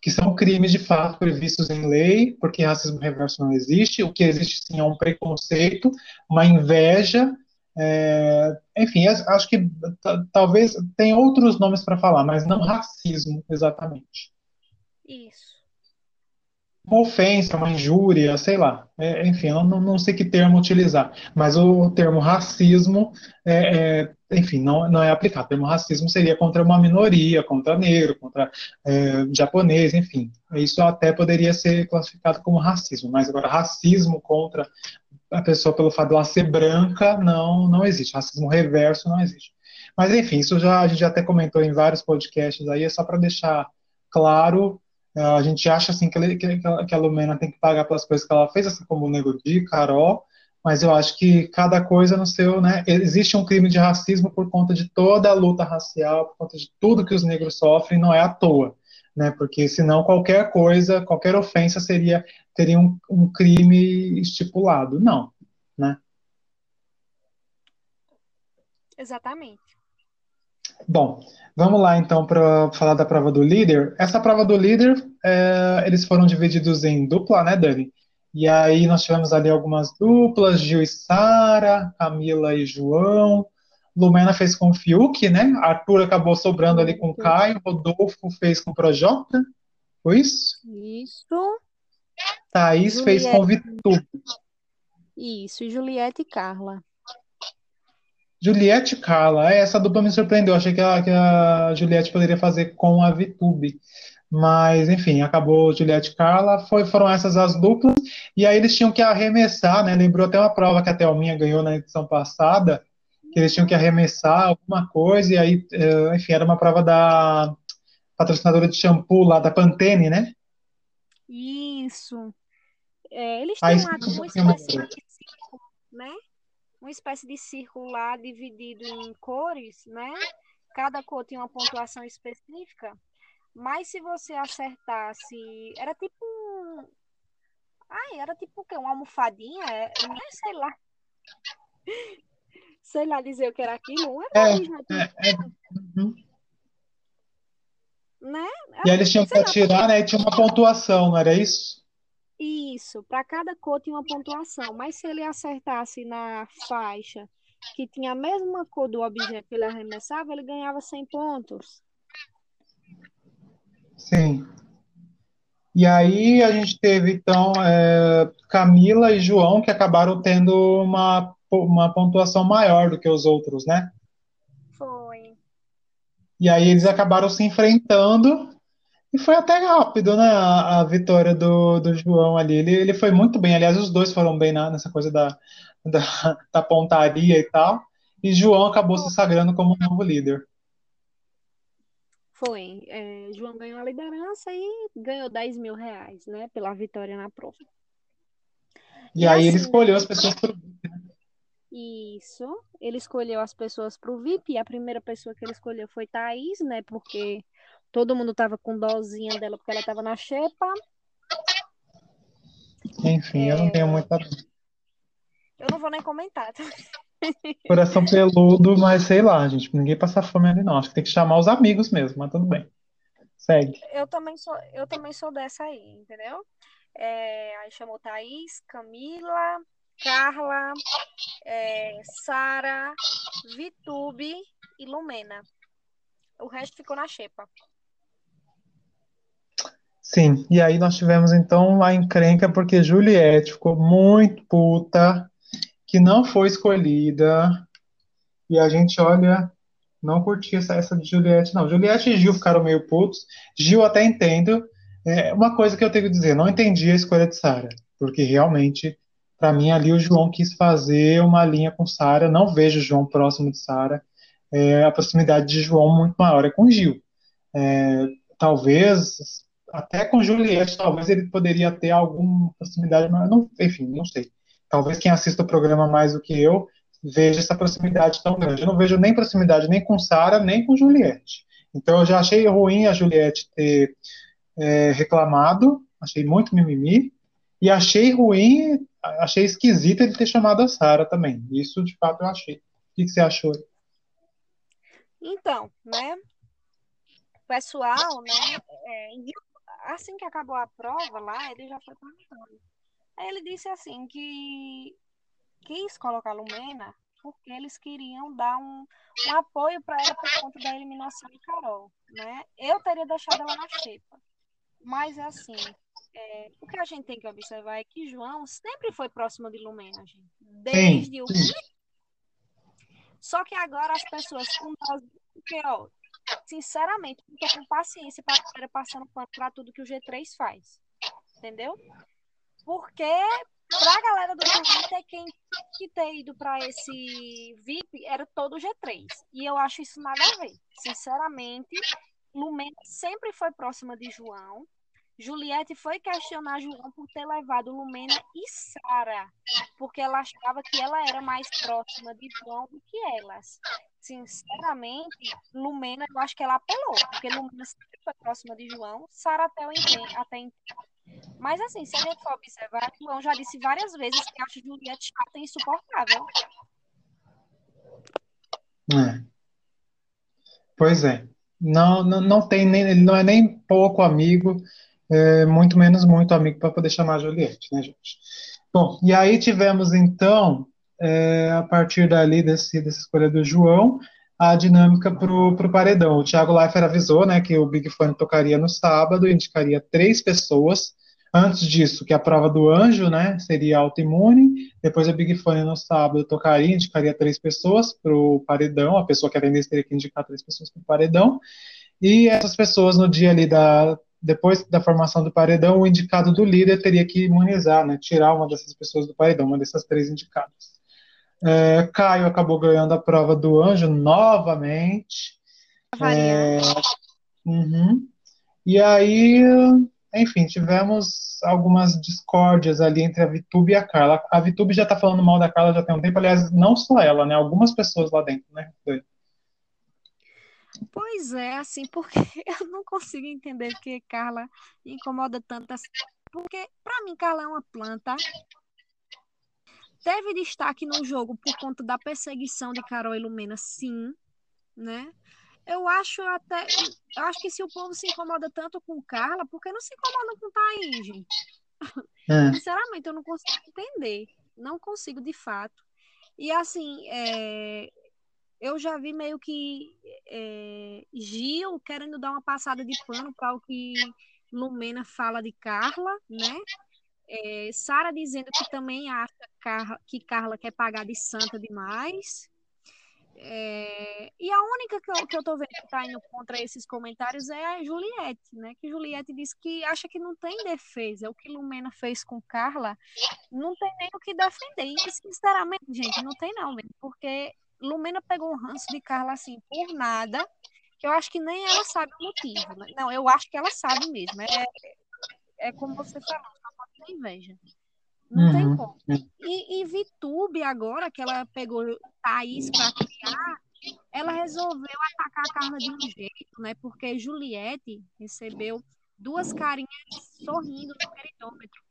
que são crimes de fato previstos em lei, porque racismo reverso não existe. O que existe sim é um preconceito, uma inveja é, enfim, acho que talvez tem outros nomes para falar, mas não racismo exatamente. Isso. Uma ofensa, uma injúria, sei lá. É, enfim, eu não, não, sei que termo utilizar, mas o termo racismo, é, é, enfim, não, não é aplicado. O termo racismo seria contra uma minoria, contra negro, contra é, japonês, enfim. Isso até poderia ser classificado como racismo, mas agora racismo contra a pessoa pelo fato de ela ser branca não não existe, racismo reverso não existe. Mas enfim, isso já a gente já até comentou em vários podcasts aí, é só para deixar claro, a gente acha assim que, que, que a Lumena tem que pagar pelas coisas que ela fez, assim como o Nego Di, Carol, mas eu acho que cada coisa no seu, né, existe um crime de racismo por conta de toda a luta racial, por conta de tudo que os negros sofrem, não é à toa né? Porque senão qualquer coisa, qualquer ofensa seria teria um, um crime estipulado. Não, né? Exatamente. Bom, vamos lá então para falar da prova do líder. Essa prova do líder, é, eles foram divididos em dupla, né, Dani? E aí nós tivemos ali algumas duplas, Gil e Sara, Camila e João, Lumena fez com o Fiuk, né? Arthur acabou sobrando ali com o Caio, Rodolfo fez com o Projota, foi isso? Isso. Thaís Juliette. fez com o Vitor. Isso, e Juliette e Carla. Juliette Carla, é, essa dupla me surpreendeu. Achei que a, que a Juliette poderia fazer com a Vitube. Mas, enfim, acabou Juliette Carla, foi, foram essas as duplas. E aí eles tinham que arremessar, né? Lembrou até uma prova que a Thelminha ganhou na edição passada, que eles tinham que arremessar alguma coisa, e aí, eh, enfim, era uma prova da patrocinadora de shampoo lá da Pantene, né? Isso. É, eles têm como uma espécie de circo, né? Uma espécie de círculo lá dividido em cores, né? Cada cor tinha uma pontuação específica. Mas se você acertasse, era tipo um. Ai, era tipo o quê? Uma almofadinha? É, sei lá. sei lá dizer o que era aquilo. É, é, é, é. Uhum. Né? E aí eles tinham que tirar, né? E tinha uma pontuação, não era isso? Isso, para cada cor tinha uma pontuação, mas se ele acertasse na faixa que tinha a mesma cor do objeto que ele arremessava, ele ganhava 100 pontos. Sim. E aí a gente teve, então, é, Camila e João, que acabaram tendo uma, uma pontuação maior do que os outros, né? Foi. E aí eles acabaram se enfrentando e foi até rápido, né? A, a vitória do, do João ali. Ele, ele foi muito bem. Aliás, os dois foram bem na, nessa coisa da, da, da pontaria e tal. E João acabou se sagrando como novo líder. Foi. É, João ganhou a liderança e ganhou 10 mil reais, né? Pela vitória na prova. E, e aí assim, ele escolheu as pessoas para o VIP. Né? Isso. Ele escolheu as pessoas para o VIP. E a primeira pessoa que ele escolheu foi Thaís, né? Porque Todo mundo tava com dozinha dela porque ela tava na xepa. Enfim, é... eu não tenho muita. Eu não vou nem comentar. Tá? Coração peludo, mas sei lá, gente. Ninguém passa fome ali, não. Acho que tem que chamar os amigos mesmo, mas tudo bem. Segue. Eu também sou, eu também sou dessa aí, entendeu? É, aí chamou Thaís, Camila, Carla, é, Sara, Vitube e Lumena. O resto ficou na xepa. Sim, e aí nós tivemos então a encrenca porque Juliette ficou muito puta que não foi escolhida. E a gente, olha, não curti essa, essa de Juliette, não. Juliette e Gil ficaram meio putos. Gil até entendo. É, uma coisa que eu tenho que dizer, não entendi a escolha de Sara, porque realmente, para mim, ali o João quis fazer uma linha com Sara. Não vejo o João próximo de Sara. É, a proximidade de João muito maior é com Gil. É, talvez até com Juliette, talvez ele poderia ter alguma proximidade, mas não, enfim, não sei. Talvez quem assista o programa mais do que eu veja essa proximidade tão grande. Eu não vejo nem proximidade nem com Sara, nem com Juliette. Então eu já achei ruim a Juliette ter é, reclamado, achei muito mimimi, e achei ruim, achei esquisito ele ter chamado a Sara também. Isso de fato eu achei. O que, você achou? Então, né? pessoal, né, é, assim que acabou a prova lá, ele já foi perguntando. Aí ele disse assim que quis colocar a Lumena porque eles queriam dar um, um apoio para ela por conta da eliminação de Carol, né? Eu teria deixado ela na xepa. Mas assim, é, o que a gente tem que observar é que João sempre foi próximo de Lumena, gente. Desde sim. o Só que agora as pessoas com nós, porque ó, sinceramente, não tô com paciência para a passando pano para tudo que o G3 faz. Entendeu? Porque para a galera do Twitter, quem que ter ido para esse VIP era todo o G3. E eu acho isso nada a ver. Sinceramente, Lumena sempre foi próxima de João. Juliette foi questionar João por ter levado Lumena e Sara, porque ela achava que ela era mais próxima de João do que elas sinceramente, Lumena, eu acho que ela apelou, porque Lumena sempre foi próxima de João, Sara até, entendo, até. Mas assim, se a gente for observar, João já disse várias vezes que acha Juliette chata e insuportável. É. Pois é. Não, não, não tem nem, ele não é nem pouco amigo, é, muito menos muito amigo para poder chamar Juliette, né, gente? Bom, e aí tivemos então é, a partir dali, desse, dessa escolha do João, a dinâmica para o paredão. O Thiago Leifert avisou né, que o Big Fone tocaria no sábado, indicaria três pessoas. Antes disso, que a prova do anjo né, seria autoimune. Depois a Big Fone no sábado tocaria, indicaria três pessoas para o paredão. A pessoa que atendesse teria que indicar três pessoas para o paredão. E essas pessoas, no dia ali da, depois da formação do paredão, o indicado do líder teria que imunizar, né, tirar uma dessas pessoas do paredão, uma dessas três indicadas. É, Caio acabou ganhando a prova do anjo novamente. É, uhum. E aí enfim, tivemos algumas discórdias ali entre a Vitube e a Carla. A Vitube já tá falando mal da Carla já tem um tempo, aliás, não só ela, né? Algumas pessoas lá dentro, né? Pois é, assim, porque eu não consigo entender porque Carla incomoda tanto assim. Porque, para mim, Carla é uma planta. Teve destaque no jogo por conta da perseguição de Carol e Lumena, sim, né? Eu acho até. Eu acho que se o povo se incomoda tanto com Carla, por que não se incomoda com Thaís, gente? É. Sinceramente, eu não consigo entender. Não consigo, de fato. E assim, é, eu já vi meio que é, Gil querendo dar uma passada de pano para o que Lumena fala de Carla, né? É, Sara dizendo que também acha que Carla quer pagar de santa demais. É, e a única que eu, que eu tô vendo que tá indo contra esses comentários é a Juliette, né? Que Juliette disse que acha que não tem defesa. O que Lumena fez com Carla não tem nem o que defender. E, sinceramente, gente, não tem não, mesmo. Porque Lumena pegou um ranço de Carla assim, por nada. Eu acho que nem ela sabe o motivo. Né? Não, eu acho que ela sabe mesmo. É, é como você falou, pode inveja. Não uhum. tem como. E, e Vitube, agora que ela pegou Thaís para criar, ela resolveu atacar a Carla de um jeito, né? Porque Juliette recebeu duas carinhas sorrindo no peridômetro.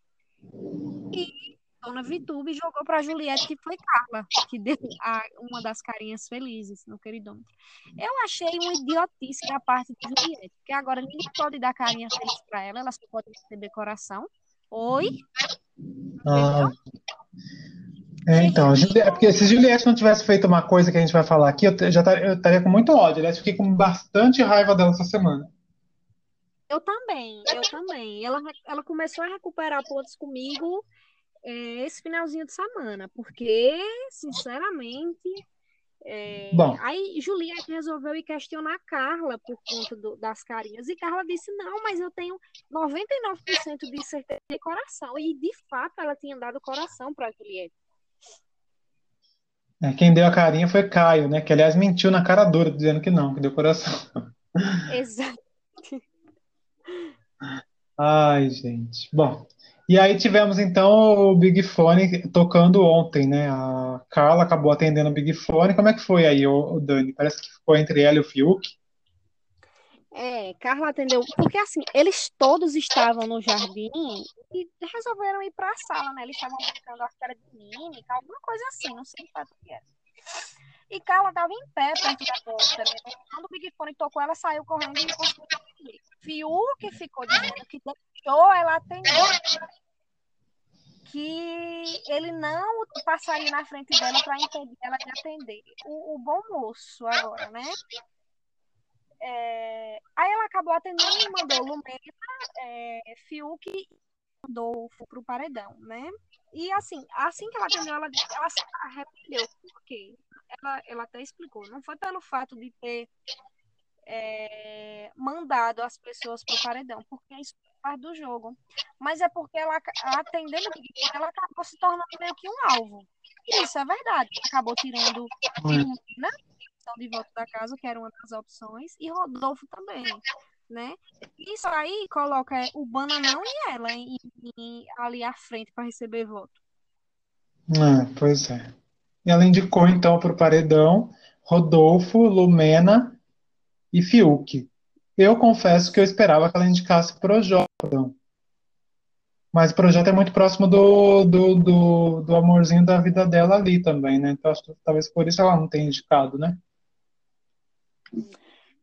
E Dona Vitube jogou para Juliette, que foi Carla, que deu a, uma das carinhas felizes no queridômetro. Eu achei uma idiotice da parte de Juliette, porque agora ninguém pode dar carinha feliz para ela, ela só pode receber coração. Oi? Ah. É, então, é porque se Juliette não tivesse feito uma coisa que a gente vai falar aqui, eu já estaria, eu estaria com muito ódio. Aliás, fiquei com bastante raiva dela essa semana. Eu também, eu também. Ela, ela começou a recuperar pontos comigo é, esse finalzinho de semana, porque, sinceramente, é, Bom. Aí Juliette resolveu ir questionar Carla por conta do, das carinhas. E Carla disse: Não, mas eu tenho 99% de certeza de coração. E de fato ela tinha dado coração para Juliette. É, quem deu a carinha foi Caio, né? Que aliás mentiu na cara dura, dizendo que não, que deu coração. Exato. Ai, gente. Bom, e aí tivemos então o Big Fone tocando ontem, né? A Carla acabou atendendo o Big Fone. Como é que foi aí, o, Dani? Parece que ficou entre ela e o Fiuk. É, Carla atendeu, porque assim, eles todos estavam no jardim e resolveram ir para a sala, né? Eles estavam acho que era de mímica, alguma coisa assim, não sei o que era. E Carla estava em pé perto da porta, né? Quando o Big Fone tocou, ela saiu correndo e conseguiu. Fiuk ficou dizendo que deixou ela atender que ele não passaria na frente dela para impedir ela de atender. O, o, bom moço agora, né? É, aí ela acabou atendendo e mandou Lumena, é, Fiuk e Rodolfo para o paredão, né? E assim, assim que ela atendeu, ela, ela se arrependeu. Por quê? Ela, ela até explicou. Não foi pelo fato de ter é, mandado as pessoas para o paredão, porque isso parte do jogo. Mas é porque ela, atendendo ela acabou se tornando meio que um alvo. Isso é verdade. Acabou tirando Filomena, de volta da casa, que era uma das opções, e Rodolfo também. Né? Isso aí coloca o Bananão e ela em, em, ali à frente para receber voto. É, pois é. E ela indicou então para o paredão Rodolfo, Lumena e Fiuk. Eu confesso que eu esperava que ela indicasse Projota. Mas o Projota é muito próximo do, do, do, do, amorzinho da vida dela ali também, né? Então acho que talvez por isso ela não tenha indicado, né?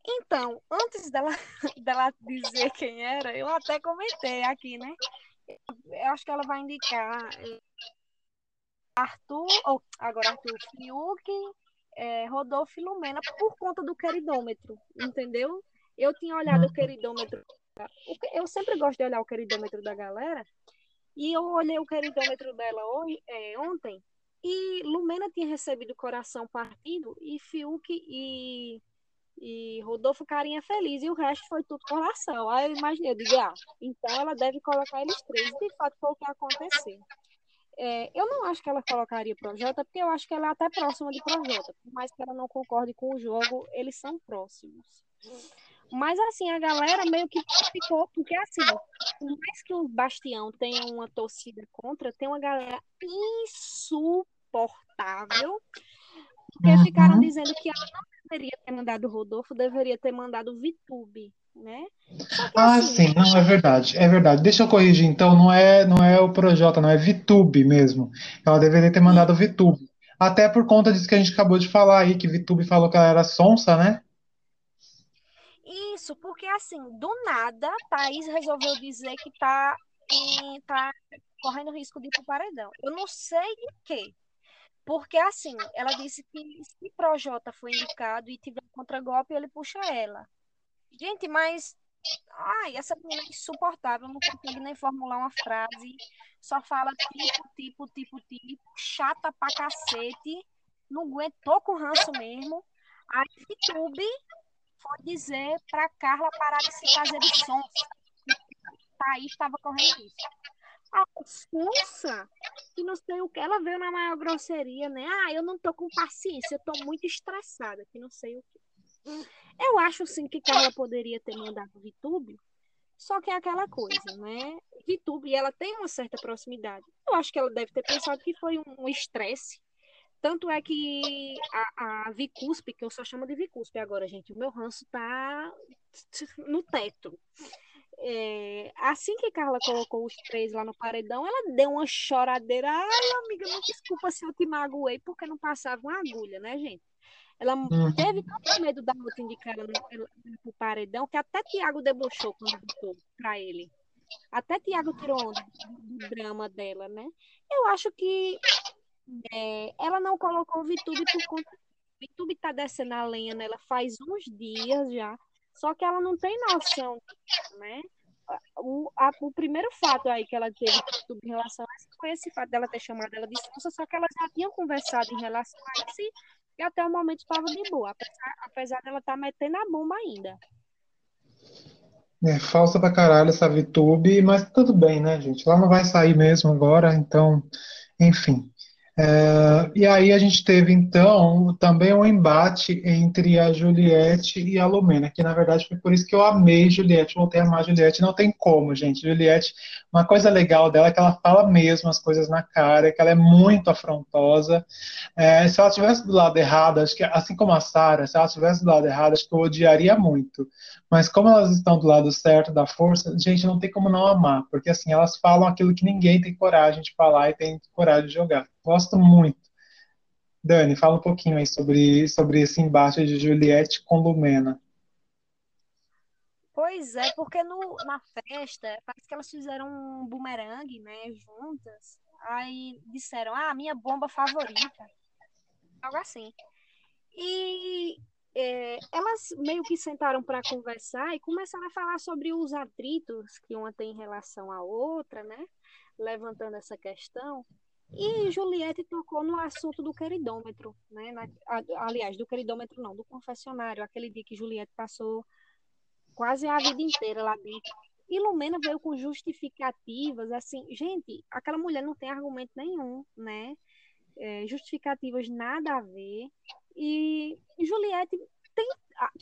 Então, antes dela, dela dizer quem era, eu até comentei aqui, né? Eu acho que ela vai indicar eh, Arthur, ou agora Arthur Fiuk, é, Rodolfo e Lumena por conta do queridômetro, entendeu? Eu tinha olhado o queridômetro. Eu sempre gosto de olhar o queridômetro da galera. E eu olhei o queridômetro dela hoje, é, ontem. E Lumena tinha recebido coração partido. E Fiuk e, e Rodolfo Carinha feliz. E o resto foi tudo coração. Aí eu imaginei, eu digo, ah, então ela deve colocar eles três. De fato foi o que aconteceu. É, eu não acho que ela colocaria Projota, porque eu acho que ela é até próxima de Projota. Por mais que ela não concorde com o jogo, eles são próximos. Mas assim, a galera meio que ficou, porque assim, por mais que o Bastião tenha uma torcida contra, tem uma galera insuportável, porque uhum. ficaram dizendo que ela não deveria ter mandado o Rodolfo, deveria ter mandado o Vitube, né? ah, assim, sim, não, é verdade, é verdade. Deixa eu corrigir, então, não é, não é o Projota, não, é Vitube mesmo. Ela deveria ter mandado o Vitube. Até por conta disso que a gente acabou de falar aí, que Vitube falou que ela era sonsa, né? Isso, porque assim, do nada, Thaís resolveu dizer que tá, em, tá correndo risco de ir pro paredão. Eu não sei de quê. Porque assim, ela disse que se Projota for indicado e tiver contragolpe, ele puxa ela. Gente, mas ai, essa menina é insuportável, não consegue nem formular uma frase, só fala tipo, tipo, tipo, tipo, chata pra cacete, não aguentou com ranço mesmo. Aí YouTube foi dizer para Carla parar de se fazer de sons. Thaís estava correndo isso. A Sonsa, que não sei o que, ela veio na maior grosseria, né? Ah, eu não tô com paciência, eu tô muito estressada, que não sei o que. Eu acho sim que Carla poderia ter mandado Vitube, só que é aquela coisa, né? Vitube, ela tem uma certa proximidade. Eu acho que ela deve ter pensado que foi um estresse tanto é que a, a Vicuspe, que eu só chamo de Vicuspe agora, gente, o meu ranço tá no teto. É, assim que Carla colocou os três lá no paredão, ela deu uma choradeira. Ai, amiga, não desculpa se eu te magoei, porque não passava uma agulha, né, gente? Ela uhum. teve tanto medo da outra indicada no, paredão que até Tiago debochou quando botou pra ele. Até Tiago tirou onda do drama dela, né? Eu acho que é, ela não colocou o VTube por conta. O VTube tá descendo a lenha nela faz uns dias já. Só que ela não tem noção, né? O, a, o primeiro fato aí que ela teve em relação a isso foi esse fato dela ter chamado ela de sonsa, só que elas já tinham conversado em relação a isso e até o momento estava de boa, apesar, apesar dela estar tá metendo a bomba ainda. É falsa pra caralho essa VTube, mas tudo bem, né, gente? Ela não vai sair mesmo agora, então, enfim. É, e aí a gente teve então também um embate entre a Juliette e a Lumena, que na verdade foi por isso que eu amei Juliette, voltei a amar Juliette, não tem como, gente. Juliette, uma coisa legal dela é que ela fala mesmo as coisas na cara, que ela é muito afrontosa. É, se ela estivesse do lado errado, acho que assim como a Sara, se ela estivesse do lado errado, acho que eu odiaria muito. Mas como elas estão do lado certo da força, gente, não tem como não amar, porque assim, elas falam aquilo que ninguém tem coragem de falar e tem coragem de jogar. Gosto muito. Dani, fala um pouquinho aí sobre, sobre esse embate de Juliette com Lumena. Pois é, porque no, na festa, parece que elas fizeram um bumerangue, né, juntas. Aí disseram, ah, minha bomba favorita. Algo assim. E é, elas meio que sentaram para conversar e começaram a falar sobre os atritos que uma tem em relação à outra, né? Levantando essa questão. E Juliette tocou no assunto do queridômetro, né? Na, aliás, do queridômetro não, do confessionário, aquele dia que Juliette passou quase a vida inteira lá dentro. E Lumena veio com justificativas, assim, gente, aquela mulher não tem argumento nenhum, né? É, justificativas nada a ver. E Juliette tem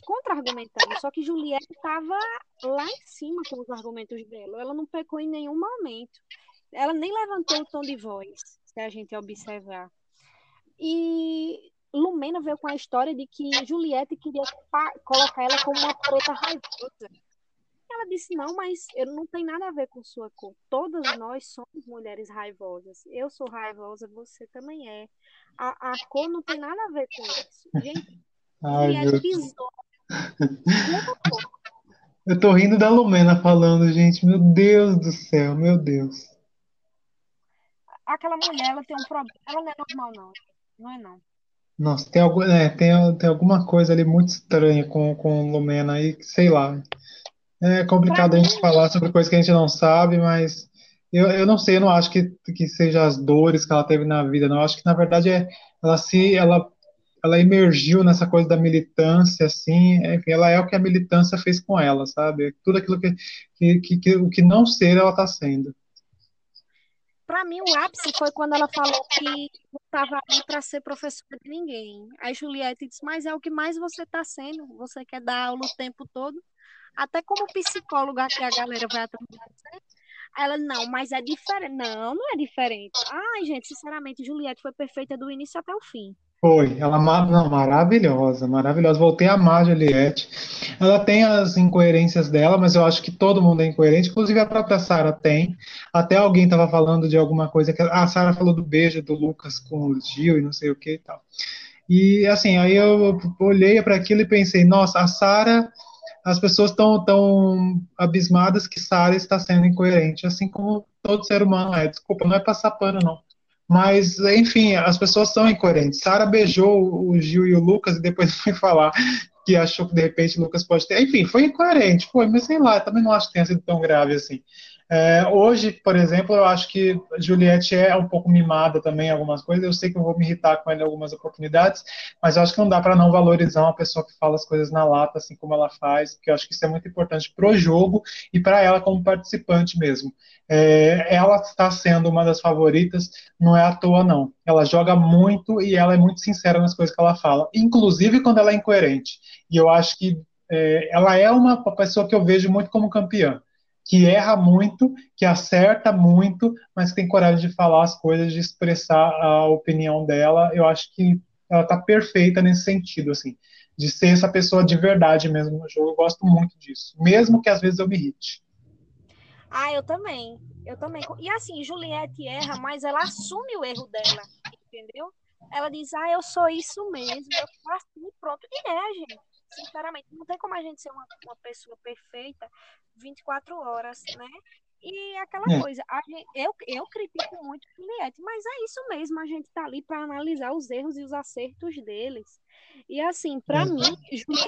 contra-argumentando, só que Juliette estava lá em cima com os argumentos dela. Ela não pecou em nenhum momento. Ela nem levantou o tom de voz, a gente observar. E Lumena veio com a história de que Juliette queria colocar ela como uma preta raivosa. Ela disse: Não, mas eu não tem nada a ver com sua cor. Todas nós somos mulheres raivosas. Eu sou raivosa, você também é. A, a cor não tem nada a ver com isso. Gente, Ai, Juliette pisou. Eu tô rindo da Lumena falando, gente. Meu Deus do céu, meu Deus aquela mulher, ela tem um problema. Ela não é normal, não. Não é, não. Nossa, tem, algum, é, tem, tem alguma coisa ali muito estranha com, com Lumena aí, sei lá. É complicado a gente falar sobre coisas que a gente não sabe, mas eu, eu não sei, eu não acho que, que seja as dores que ela teve na vida, não. Eu acho que, na verdade, é, ela se ela, ela emergiu nessa coisa da militância, assim, enfim, ela é o que a militância fez com ela, sabe? Tudo aquilo que, que, que, que o que não ser, ela está sendo. Para mim, o ápice foi quando ela falou que não estava ali para ser professora de ninguém. Aí Juliette disse: Mas é o que mais você está sendo. Você quer dar aula o tempo todo. Até como psicóloga que a galera vai atrás ela, não, mas é diferente. Não, não é diferente. Ai, gente, sinceramente, Juliette foi perfeita do início até o fim. Foi, ela não, maravilhosa, maravilhosa. Voltei a amar a Juliette. Ela tem as incoerências dela, mas eu acho que todo mundo é incoerente, inclusive a própria Sara tem. Até alguém estava falando de alguma coisa que a Sara falou do beijo do Lucas com o Gil e não sei o que e tal. E assim, aí eu olhei para aquilo e pensei, nossa, a Sara as pessoas estão tão abismadas que Sara está sendo incoerente, assim como todo ser humano é. Desculpa, não é passar pano, não. Mas, enfim, as pessoas são incoerentes. Sara beijou o Gil e o Lucas e depois foi falar que achou que de repente o Lucas pode ter. Enfim, foi incoerente, foi, mas sei lá, também não acho que tenha sido tão grave assim. É, hoje, por exemplo, eu acho que Juliette é um pouco mimada também em algumas coisas. Eu sei que eu vou me irritar com ela em algumas oportunidades, mas eu acho que não dá para não valorizar uma pessoa que fala as coisas na lata, assim como ela faz, porque eu acho que isso é muito importante para o jogo e para ela como participante mesmo. É, ela está sendo uma das favoritas, não é à toa, não. Ela joga muito e ela é muito sincera nas coisas que ela fala, inclusive quando ela é incoerente. E eu acho que é, ela é uma pessoa que eu vejo muito como campeã que erra muito, que acerta muito, mas tem coragem de falar as coisas, de expressar a opinião dela. Eu acho que ela está perfeita nesse sentido, assim, de ser essa pessoa de verdade mesmo no jogo. Eu gosto muito disso, mesmo que às vezes eu me irrite. Ah, eu também. Eu também. E assim, Juliette erra, mas ela assume o erro dela, entendeu? Ela diz, ah, eu sou isso mesmo, eu faço e pronto. E é, gente. Sinceramente, não tem como a gente ser uma, uma pessoa perfeita 24 horas, né? E aquela é. coisa, gente, eu, eu critico muito Juliette, mas é isso mesmo, a gente tá ali para analisar os erros e os acertos deles. E assim, para é. mim,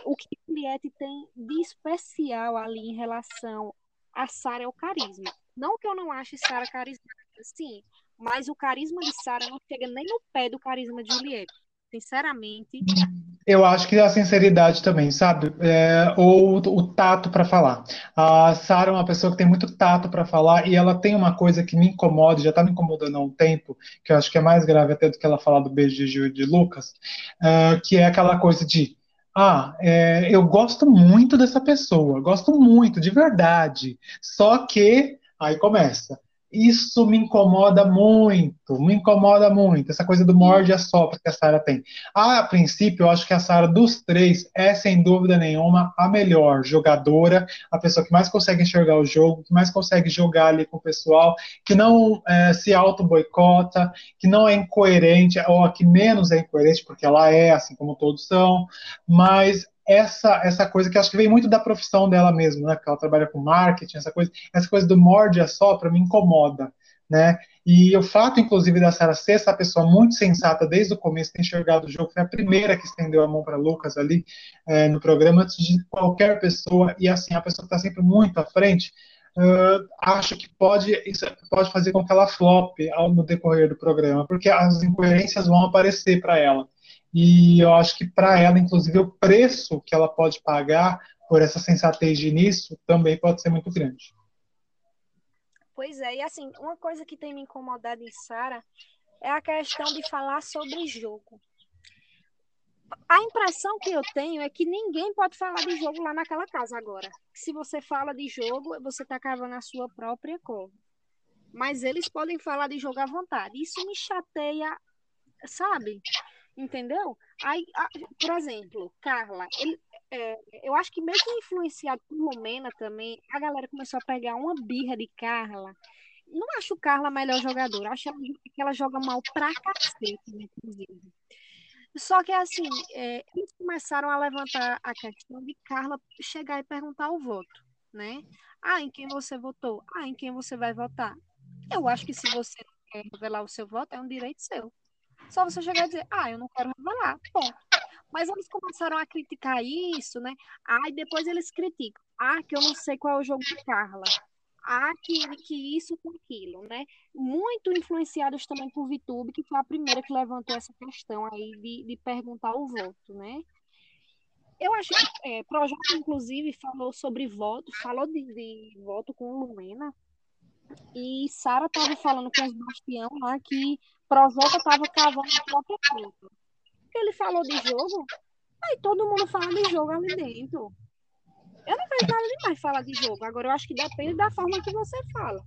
o que Juliette tem de especial ali em relação a Sara é o carisma. Não que eu não ache Sara carismática, sim, mas o carisma de Sara não chega nem no pé do carisma de Juliette sinceramente. Eu acho que a sinceridade também, sabe? É, ou o tato para falar. A Sara é uma pessoa que tem muito tato para falar e ela tem uma coisa que me incomoda, já está me incomodando há um tempo, que eu acho que é mais grave até do que ela falar do beijo de Gil e de Lucas, é, que é aquela coisa de ah, é, eu gosto muito dessa pessoa, gosto muito, de verdade. Só que aí começa. Isso me incomoda muito, me incomoda muito, essa coisa do morde a sopra que a Sara tem. A princípio, eu acho que a Sara dos três é, sem dúvida nenhuma, a melhor jogadora, a pessoa que mais consegue enxergar o jogo, que mais consegue jogar ali com o pessoal, que não é, se auto-boicota, que não é incoerente, ou a que menos é incoerente, porque ela é, assim como todos são, mas essa essa coisa que acho que vem muito da profissão dela mesmo, né? Que ela trabalha com marketing, essa coisa, essa coisa do morde a sopra me incomoda, né? E o fato, inclusive, da Sarah ser essa pessoa muito sensata desde o começo, ter enxergado o jogo, foi a primeira que estendeu a mão para Lucas ali é, no programa, antes de qualquer pessoa, e assim, a pessoa que está sempre muito à frente, uh, acho que pode, isso pode fazer com que ela flop no decorrer do programa, porque as incoerências vão aparecer para ela. E eu acho que para ela, inclusive, o preço que ela pode pagar por essa sensatez de início também pode ser muito grande. Pois é, e assim, uma coisa que tem me incomodado em Sara é a questão de falar sobre jogo. A impressão que eu tenho é que ninguém pode falar de jogo lá naquela casa agora. Se você fala de jogo, você está cavando a sua própria cova. Mas eles podem falar de jogo à vontade. Isso me chateia, sabe? Entendeu? Aí, por exemplo, Carla, ele, é, eu acho que mesmo influenciado por Lumena também, a galera começou a pegar uma birra de Carla. Não acho Carla a melhor jogadora, acho que ela joga mal pra cacete, inclusive. Só que assim, é, eles começaram a levantar a questão de Carla chegar e perguntar o voto, né? Ah, em quem você votou? Ah, em quem você vai votar? Eu acho que se você quer revelar o seu voto, é um direito seu. Só você chegar e dizer, ah, eu não quero revelar. Bom. Mas eles começaram a criticar isso, né? Ah, e depois eles criticam. Ah, que eu não sei qual é o jogo de Carla. Ah, que, que isso com aquilo, né? Muito influenciados também por Vitube, que foi a primeira que levantou essa questão aí de, de perguntar o voto, né? Eu acho que é, Projota, inclusive, falou sobre voto, falou de, de voto com Lumena, e Sara estava falando com os Bastião lá que Projota estava cavando a própria culpa. Ele falou de jogo, aí todo mundo fala de jogo ali dentro. Eu não vejo nada demais falar de jogo. Agora eu acho que depende da forma que você fala.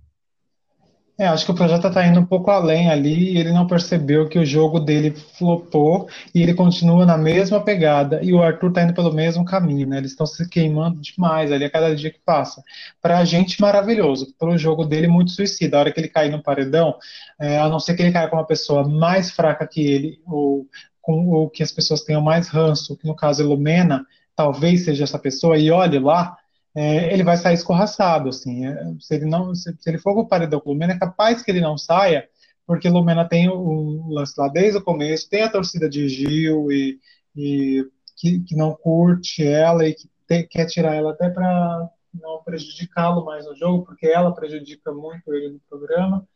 É, acho que o projeto está indo um pouco além ali, e ele não percebeu que o jogo dele flopou e ele continua na mesma pegada. E o Arthur está indo pelo mesmo caminho, né? Eles estão se queimando demais ali a cada dia que passa. Para a gente, maravilhoso. Para o jogo dele, muito suicida. A hora que ele cair no paredão, é, a não ser que ele caia com uma pessoa mais fraca que ele, ou, com, ou que as pessoas tenham mais ranço, que no caso é Lumena, talvez seja essa pessoa, e olhe lá, é, ele vai sair escorraçado, assim. É, se ele não, se, se ele for o paredão com Lumena, é capaz que ele não saia, porque Lumena tem o, o lance lá desde o começo, tem a torcida de Gil e, e que, que, não curte ela e que te, quer tirar ela até para não prejudicá-lo mais no jogo, porque ela prejudica muito ele no programa.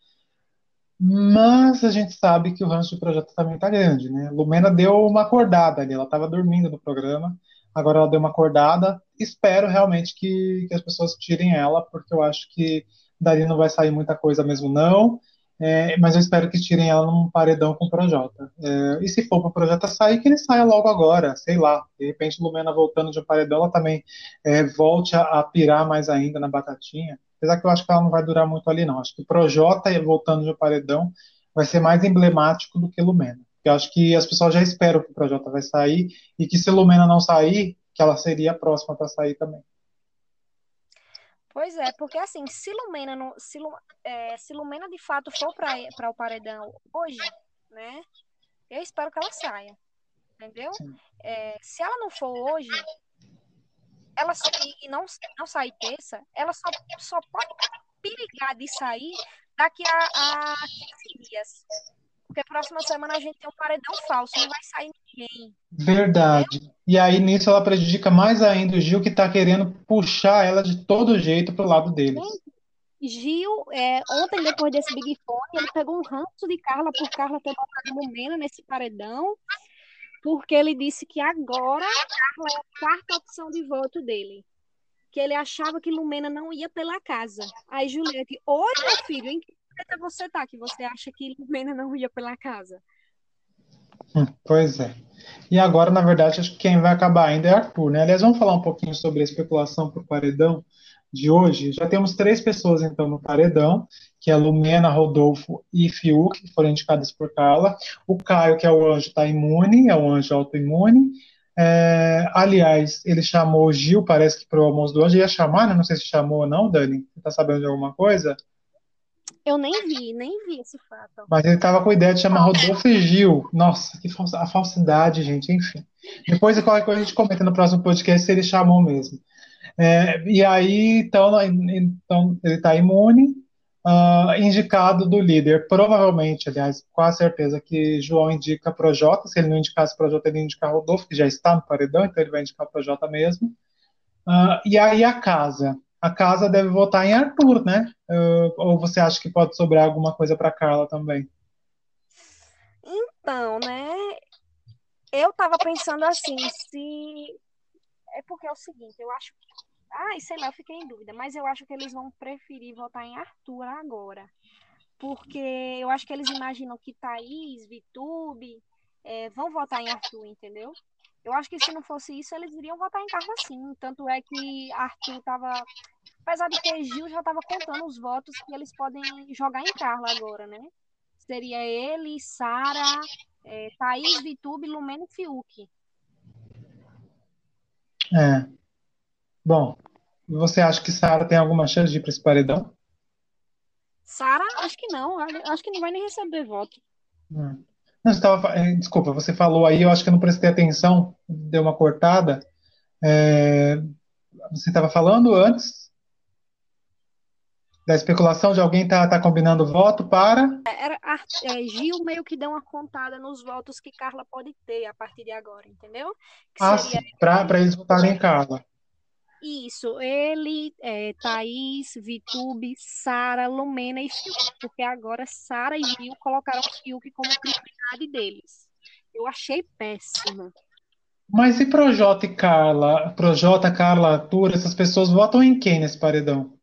Mas a gente sabe que o ranço do projeto também está grande, né? Lumena deu uma acordada ali, ela estava dormindo no programa, agora ela deu uma acordada. Espero realmente que, que as pessoas tirem ela, porque eu acho que dali não vai sair muita coisa mesmo, não. É, mas eu espero que tirem ela num paredão com o Projota. É, e se for para o Projota sair, que ele saia logo agora, sei lá. De repente, Lumena voltando de um paredão, ela também é, volte a, a, pirar mais ainda na batatinha. Apesar que eu acho que ela não vai durar muito ali, não. Acho que o Projota voltando de um paredão vai ser mais emblemático do que Lumena. Eu acho que as pessoas já esperam que o Projota vai sair e que se Lumena não sair, que ela seria a próxima para sair também. Pois é, porque assim, se Lumena, não, se, é, se Lumena de fato for para o paredão hoje, né? Eu espero que ela saia. Entendeu? É, se ela não for hoje, ela e não, não sair terça, ela só, só pode perigar de sair daqui a, a 15 dias. Porque próxima semana a gente tem um paredão falso, não vai sair ninguém. Verdade. Entendeu? E aí nisso ela prejudica mais ainda o Gil, que tá querendo puxar ela de todo jeito pro lado deles. Gil, é, ontem, depois desse Big Fone, ele pegou um ranço de Carla por Carla ter botado Lumena nesse paredão, porque ele disse que agora Carla é a quarta opção de voto dele. Que ele achava que Lumena não ia pela casa. Aí Juliette, oi, meu filho, em que planeta você tá que você acha que Lumena não ia pela casa? Hum, pois é. E agora, na verdade, acho que quem vai acabar ainda é Arthur, né? Aliás, vamos falar um pouquinho sobre a especulação por paredão de hoje. Já temos três pessoas, então, no paredão, que é Lumena, Rodolfo e Fiuk, que foram indicadas por Carla. O Caio, que é o anjo, está imune, é o anjo autoimune. É, aliás, ele chamou o Gil, parece que para o almoço do anjo. Ia chamar, né? Não sei se chamou ou não, Dani. Você está sabendo de alguma coisa? Eu nem vi, nem vi esse fato. Mas ele tava com a ideia de chamar Rodolfo e Gil. Nossa, que falsa, a falsidade, gente, enfim. Depois, qualquer coisa, a gente comenta no próximo podcast se ele chamou mesmo. É, e aí, então, então ele está imune, uh, indicado do líder. Provavelmente, aliás, com a certeza que João indica Projota. Se ele não indicasse Projota, ele indica Rodolfo, que já está no paredão, então ele vai indicar Projota mesmo. Uh, e aí a casa a casa deve votar em Arthur, né? Uh, ou você acha que pode sobrar alguma coisa para Carla também? Então, né? Eu tava pensando assim, se. É porque é o seguinte, eu acho. Ai, sei lá, eu fiquei em dúvida, mas eu acho que eles vão preferir votar em Arthur agora. Porque eu acho que eles imaginam que Thaís, Vitube é, vão votar em Arthur, entendeu? Eu acho que se não fosse isso, eles iriam votar em Carla sim. Tanto é que Arthur estava. Apesar de que Gil já estava contando os votos que eles podem jogar em Carla agora, né? Seria ele, Sara, é, Thaís, Vitube, Lumena e Fiuk. É. Bom, você acha que Sara tem alguma chance de ir para esse paredão? Sara, acho que não. Acho que não vai nem receber voto. Hum. Não, tava, é, desculpa, você falou aí, eu acho que eu não prestei atenção, deu uma cortada. É, você estava falando antes da especulação de alguém tá, tá combinando voto para. Era, é, Gil meio que deu uma contada nos votos que Carla pode ter a partir de agora, entendeu? Que ah, seria... sim, para eles votarem em Carla. Isso, ele, é, Thaís, Vitube, Sara, Lumena e Fiuk, porque agora Sara e Gil colocaram o Fiuk como prioridade deles. Eu achei péssimo. Mas e Projota e Carla? Projota, Carla, Arthur, essas pessoas votam em quem nesse paredão?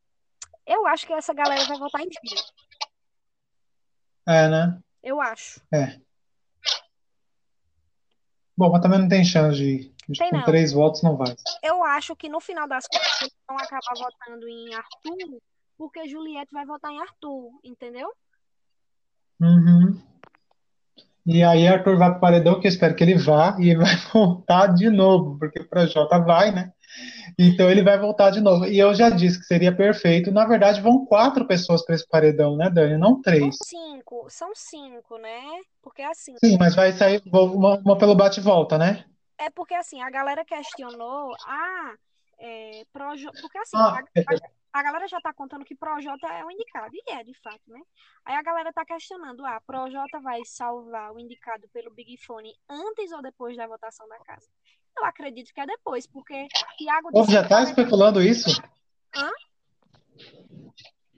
Eu acho que essa galera vai votar em Gil. É, né? Eu acho. É. Bom, mas também não tem chance de ir. Tem Com não. três votos não vai. Eu acho que no final das contas eles vão acabar votando em Arthur, porque Juliette vai votar em Arthur, entendeu? Uhum. E aí Arthur vai pro paredão, que eu espero que ele vá, e ele vai voltar de novo, porque o Projota vai, né? Então ele vai voltar de novo. E eu já disse que seria perfeito. Na verdade, vão quatro pessoas para esse paredão, né, Dani? Não São três. cinco, são cinco, né? Porque assim, Sim, mas vai sair uma, uma pelo bate-volta, né? É porque assim, a galera questionou, ah, é, Projo... porque assim, Ah, a, a, a galera já tá contando que Projota é o indicado, e é, de fato, né? Aí a galera tá questionando, ah, Projota vai salvar o indicado pelo Big Fone antes ou depois da votação da casa? Eu acredito que é depois, porque Thiago o povo já tá especulando isso? Hã?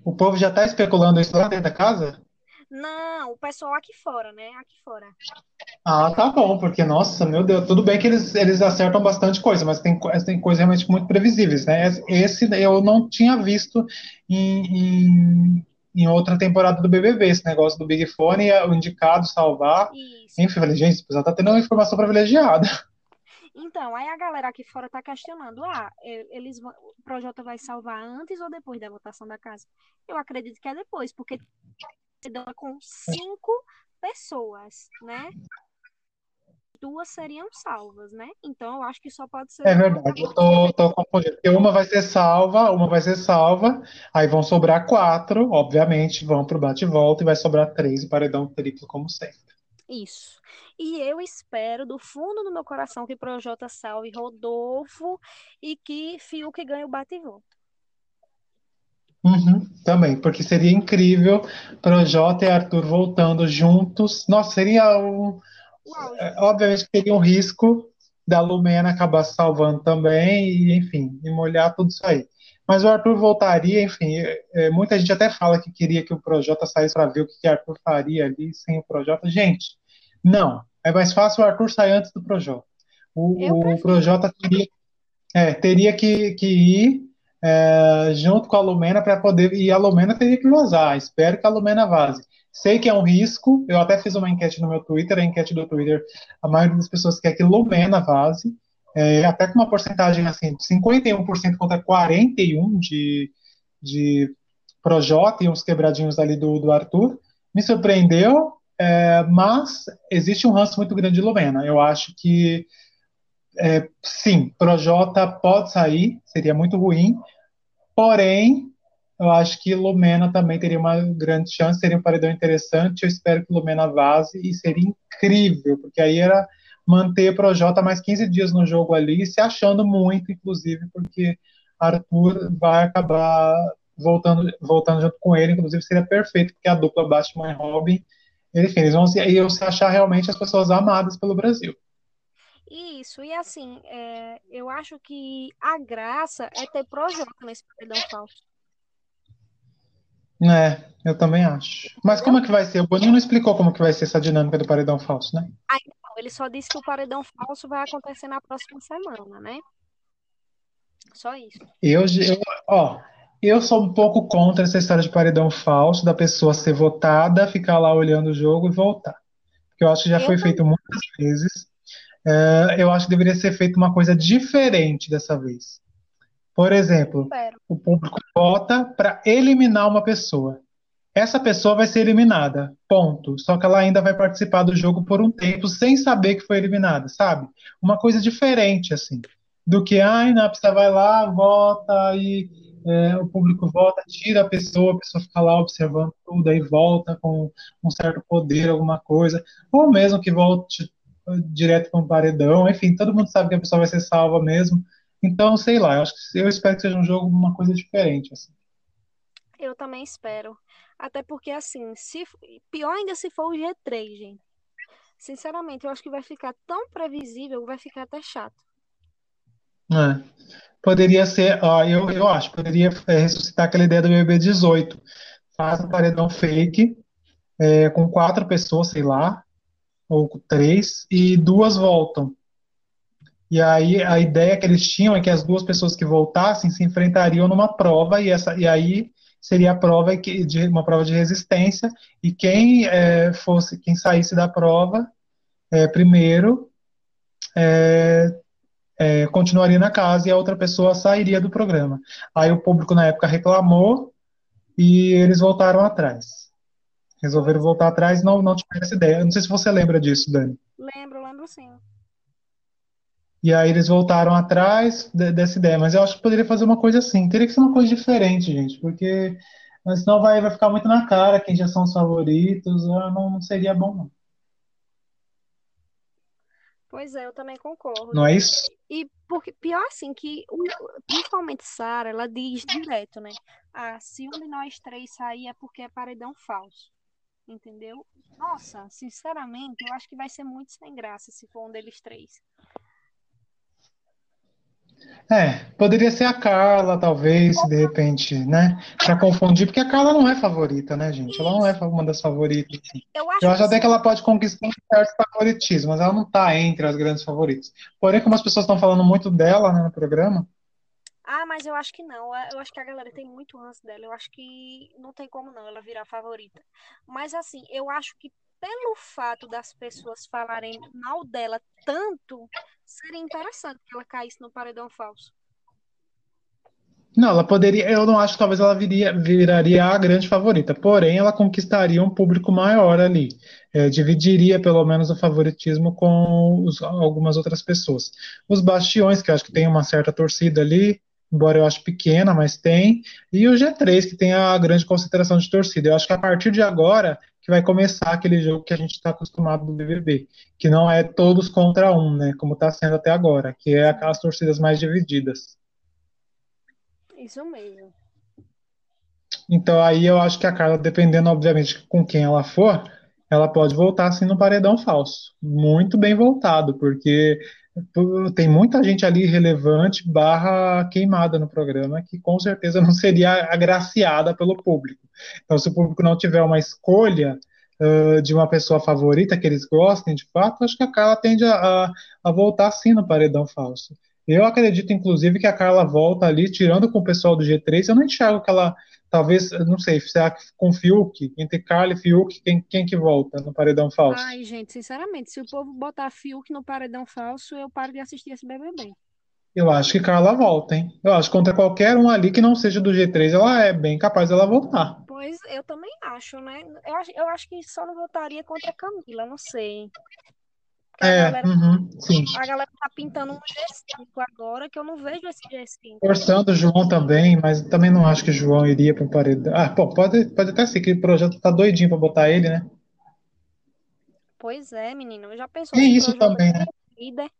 O povo já tá especulando isso lá dentro da casa? Não, o pessoal aqui fora, né? Aqui fora. Ah, tá bom, porque, nossa, meu Deus, tudo bem que eles, eles acertam bastante coisa, mas tem, tem coisas realmente muito previsíveis, né? Esse eu não tinha visto em, em, em outra temporada do BBB, esse negócio do Big Fone, o indicado salvar. Isso. Enfim, falei, gente, pessoal tá tendo uma informação privilegiada. Então, aí a galera aqui fora tá questionando, ah, eles vão- o Projota vai salvar antes ou depois da votação da casa? Eu acredito que é depois, porque dá com cinco pessoas, né? Duas seriam salvas, né? Então eu acho que só pode ser É verdade, eu tô, tô confundindo. Porque uma vai ser salva, uma vai ser salva, aí vão sobrar quatro, obviamente, vão pro bate-volta e vai sobrar três, e paredão triplo, como sempre. Isso. E eu espero do fundo do meu coração que Projota salve Rodolfo e que Fiuk ganhe o bate e volta. Uhum, também, porque seria incrível Projota e Arthur voltando juntos. Nossa, seria um. É, Obviamente que teria um risco da Lumena acabar salvando também, e enfim, e molhar tudo isso aí. Mas o Arthur voltaria, enfim, é, é, muita gente até fala que queria que o Projota saísse para ver o que que Arthur faria ali sem o Projota. Gente, não. É mais fácil o Arthur sair antes do Projota. O, o. Projota teria, é, teria que, que ir é, junto com a Lumena para poder. E a Lumena teria que vazar. Espero que a Lumena vaze. Sei que é um risco. Eu até fiz uma enquete no meu Twitter. A enquete do Twitter, a maioria das pessoas quer que Lumena vaze. É, até com uma porcentagem assim, de 51% contra 41% de, de Projota e uns quebradinhos ali do, do Arthur. Me surpreendeu, é, mas existe um ranço muito grande de Lumena. Eu acho que é, sim, Projota pode sair, seria muito ruim, porém, eu acho que Lumena também teria uma grande chance, seria um paredão interessante. Eu espero que Lumena vaze e seria incrível, porque aí era manter Projota mais 15 dias no jogo ali, se achando muito, inclusive, porque Arthur vai acabar voltando, voltando junto com ele, inclusive seria perfeito, porque a dupla Batman e Robin, enfim, eles vão se, se achar realmente as pessoas amadas pelo Brasil. Isso, e assim, é, eu acho que a graça é ter Projota nesse paredão falso. É, eu também acho. Mas como é que vai ser? O Boninho não explicou como que vai ser essa dinâmica do paredão falso, né? Aí, não, ele só disse que o paredão falso vai acontecer na próxima semana, né? Só isso. Eu, eu, ó, eu sou um pouco contra essa história de paredão falso, da pessoa ser votada, ficar lá olhando o jogo e voltar. Porque eu acho que já Eu foi feito muitas vezes. É, eu acho que deveria ser feita uma coisa diferente dessa vez. Por exemplo, o público vota para eliminar uma pessoa. Essa pessoa vai ser eliminada, ponto. Só que ela ainda vai participar do jogo por um tempo sem saber que foi eliminada, sabe? Uma coisa diferente, assim. Do que, ai, pessoa vai lá, vota e é, o público vota, tira a pessoa, a pessoa fica lá observando tudo, aí volta com um certo poder, alguma coisa. Ou mesmo que volte direto para um paredão, enfim, todo mundo sabe que a pessoa vai ser salva mesmo. Então, sei lá, eu, acho que, eu espero que seja um jogo uma coisa diferente. Assim. Eu também espero. Até porque, assim, se pior ainda se for o G3, gente. Sinceramente, eu acho que vai ficar tão previsível, vai ficar até chato. É. Poderia ser, ó, eu, eu acho, poderia é, ressuscitar aquela ideia do BBB 18. Faz um paredão fake, é, com quatro pessoas, sei lá, ou três, e duas voltam. E aí a ideia que eles tinham é que as duas pessoas que voltassem se enfrentariam numa prova e essa e aí seria a prova que, de uma prova de resistência e quem é, fosse quem saísse da prova é, primeiro é, é, continuaria na casa e a outra pessoa sairia do programa. Aí o público na época reclamou e eles voltaram atrás. Resolveram voltar atrás e não, não tiveram essa ideia. Não sei se você lembra disso, Dani. Lembro, lembro sim. E aí eles voltaram atrás de, dessa ideia. Mas eu acho que poderia fazer uma coisa assim. Teria que ser uma coisa diferente, gente, porque senão vai, vai ficar muito na cara quem já são os favoritos. Ah, não, não seria bom, não. Pois é, eu também concordo. Não é isso? E porque pior assim que principalmente Sara, ela diz direto, né? Ah, se um de nós três sair é porque é paredão falso. Entendeu? Nossa, sinceramente, eu acho que vai ser muito sem graça se for um deles três. É, poderia ser a Carla, talvez, de repente, né? Pra confundir, porque a Carla não é favorita, né, gente? Ela não é uma das favoritas. Assim. Eu acho, Eu acho que até que ela pode conquistar um certo favoritismo, mas ela não tá entre as grandes favoritas. Porém, como as pessoas estão falando muito dela, né, no programa, Ah, mas eu acho que não. Eu acho que a galera tem muito ranço dela. Eu acho que não tem como não ela virar favorita. Mas assim, eu acho que pelo fato das pessoas falarem mal dela tanto, seria interessante que ela caísse no paredão falso. não, ela poderia, eu não acho que talvez ela viria, viraria a grande favorita, porém ela conquistaria um público maior ali, É, dividiria pelo menos o favoritismo com os- algumas outras pessoas. Os Bastiões, que acho que tem uma certa torcida ali, embora eu acho pequena, mas tem, e o G3, que tem a grande concentração de torcida. Eu acho que a partir de agora que vai começar aquele jogo que a gente está acostumado do BBB, que não é todos contra um, né, como está sendo até agora, que é aquelas torcidas mais divididas. Isso mesmo. Então aí eu acho que a Carla, dependendo, obviamente, com quem ela for, ela pode voltar assim no paredão falso. Muito bem voltado, porque tem muita gente ali relevante barra queimada no programa que com certeza não seria agraciada pelo público. Então, se o público não tiver uma escolha uh, de uma pessoa favorita que eles gostem de fato, acho que a Carla tende a, a, a voltar sim no paredão falso. Eu acredito, inclusive, que a Carla volta ali, tirando com o pessoal do G3, eu não enxergo que ela Talvez, não sei, será que com Fiuk, entre Carla e Fiuk, quem, quem que volta no paredão falso? Ai, gente, sinceramente, se o povo botar Fiuk no paredão falso, eu paro de assistir esse BBB. Eu acho que Carla volta, hein? Eu acho que contra qualquer um ali que não seja do G3, ela é bem capaz dela voltar. Pois eu também acho, né? Eu acho, eu acho que só não votaria contra a Camila, não sei. A É, galera, uhum, sim. a galera tá pintando um G5 agora que eu não vejo esse G5. Forçando o João também, mas também não acho que o João iria para o paredão. Ah, pô, pode, pode até ser que o projeto tá doidinho para botar ele, né? Pois é, menino. Já pensou Tem isso também, né? líder?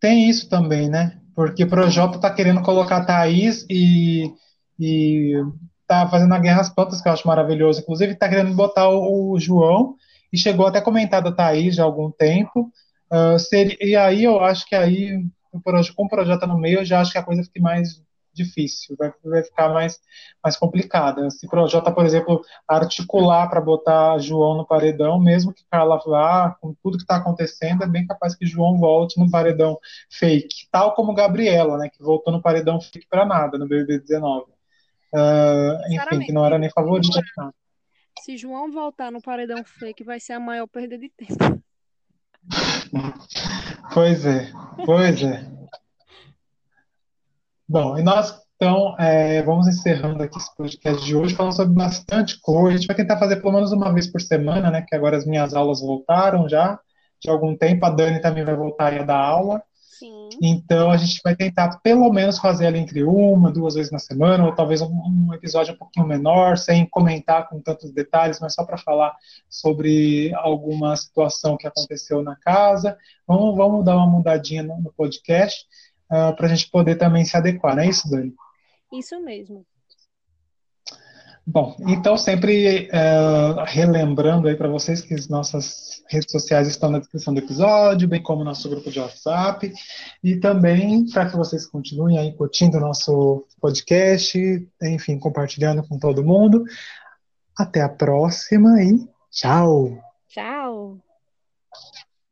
Tem isso também, né? Porque o Projota tá querendo colocar a Thaís e, e tá fazendo a Guerra às Plantas, que eu acho maravilhoso. Inclusive, tá querendo botar o, o João e chegou até a comentar da Thaís já há algum tempo. Uh, seria, e aí eu acho que aí, com o Projota no meio, eu já acho que a coisa fica mais difícil, vai, vai ficar mais, mais complicada. Se o Projota, por exemplo, articular para botar João no paredão, mesmo que Carla vá, com tudo que está acontecendo, é bem capaz que João volte no paredão fake, tal como Gabriela, né, que voltou no paredão fake para nada no BBB 19. Uh, enfim, que não era nem favorita. Se João voltar no paredão fake, vai ser a maior perda de tempo. Pois é, pois é. Bom, e nós então é, vamos encerrando aqui esse podcast de hoje, falando sobre bastante coisa. A gente vai tentar fazer pelo menos uma vez por semana, né? Que agora as minhas aulas voltaram já de algum tempo. A Dani também vai voltar a dar aula. Sim. Então a gente vai tentar pelo menos fazer ela entre uma, duas vezes na semana, ou talvez um, um episódio um pouquinho menor, sem comentar com tantos detalhes, mas só para falar sobre alguma situação que aconteceu na casa. Vamos, vamos dar uma mudadinha no, no podcast uh, para a gente poder também se adequar, não é isso, Dani? Isso mesmo. Bom, então sempre uh, relembrando aí para vocês que as nossas redes sociais estão na descrição do episódio, bem como nosso grupo de WhatsApp, e também para que vocês continuem aí curtindo o nosso podcast, enfim, compartilhando com todo mundo. Até a próxima e tchau! Tchau!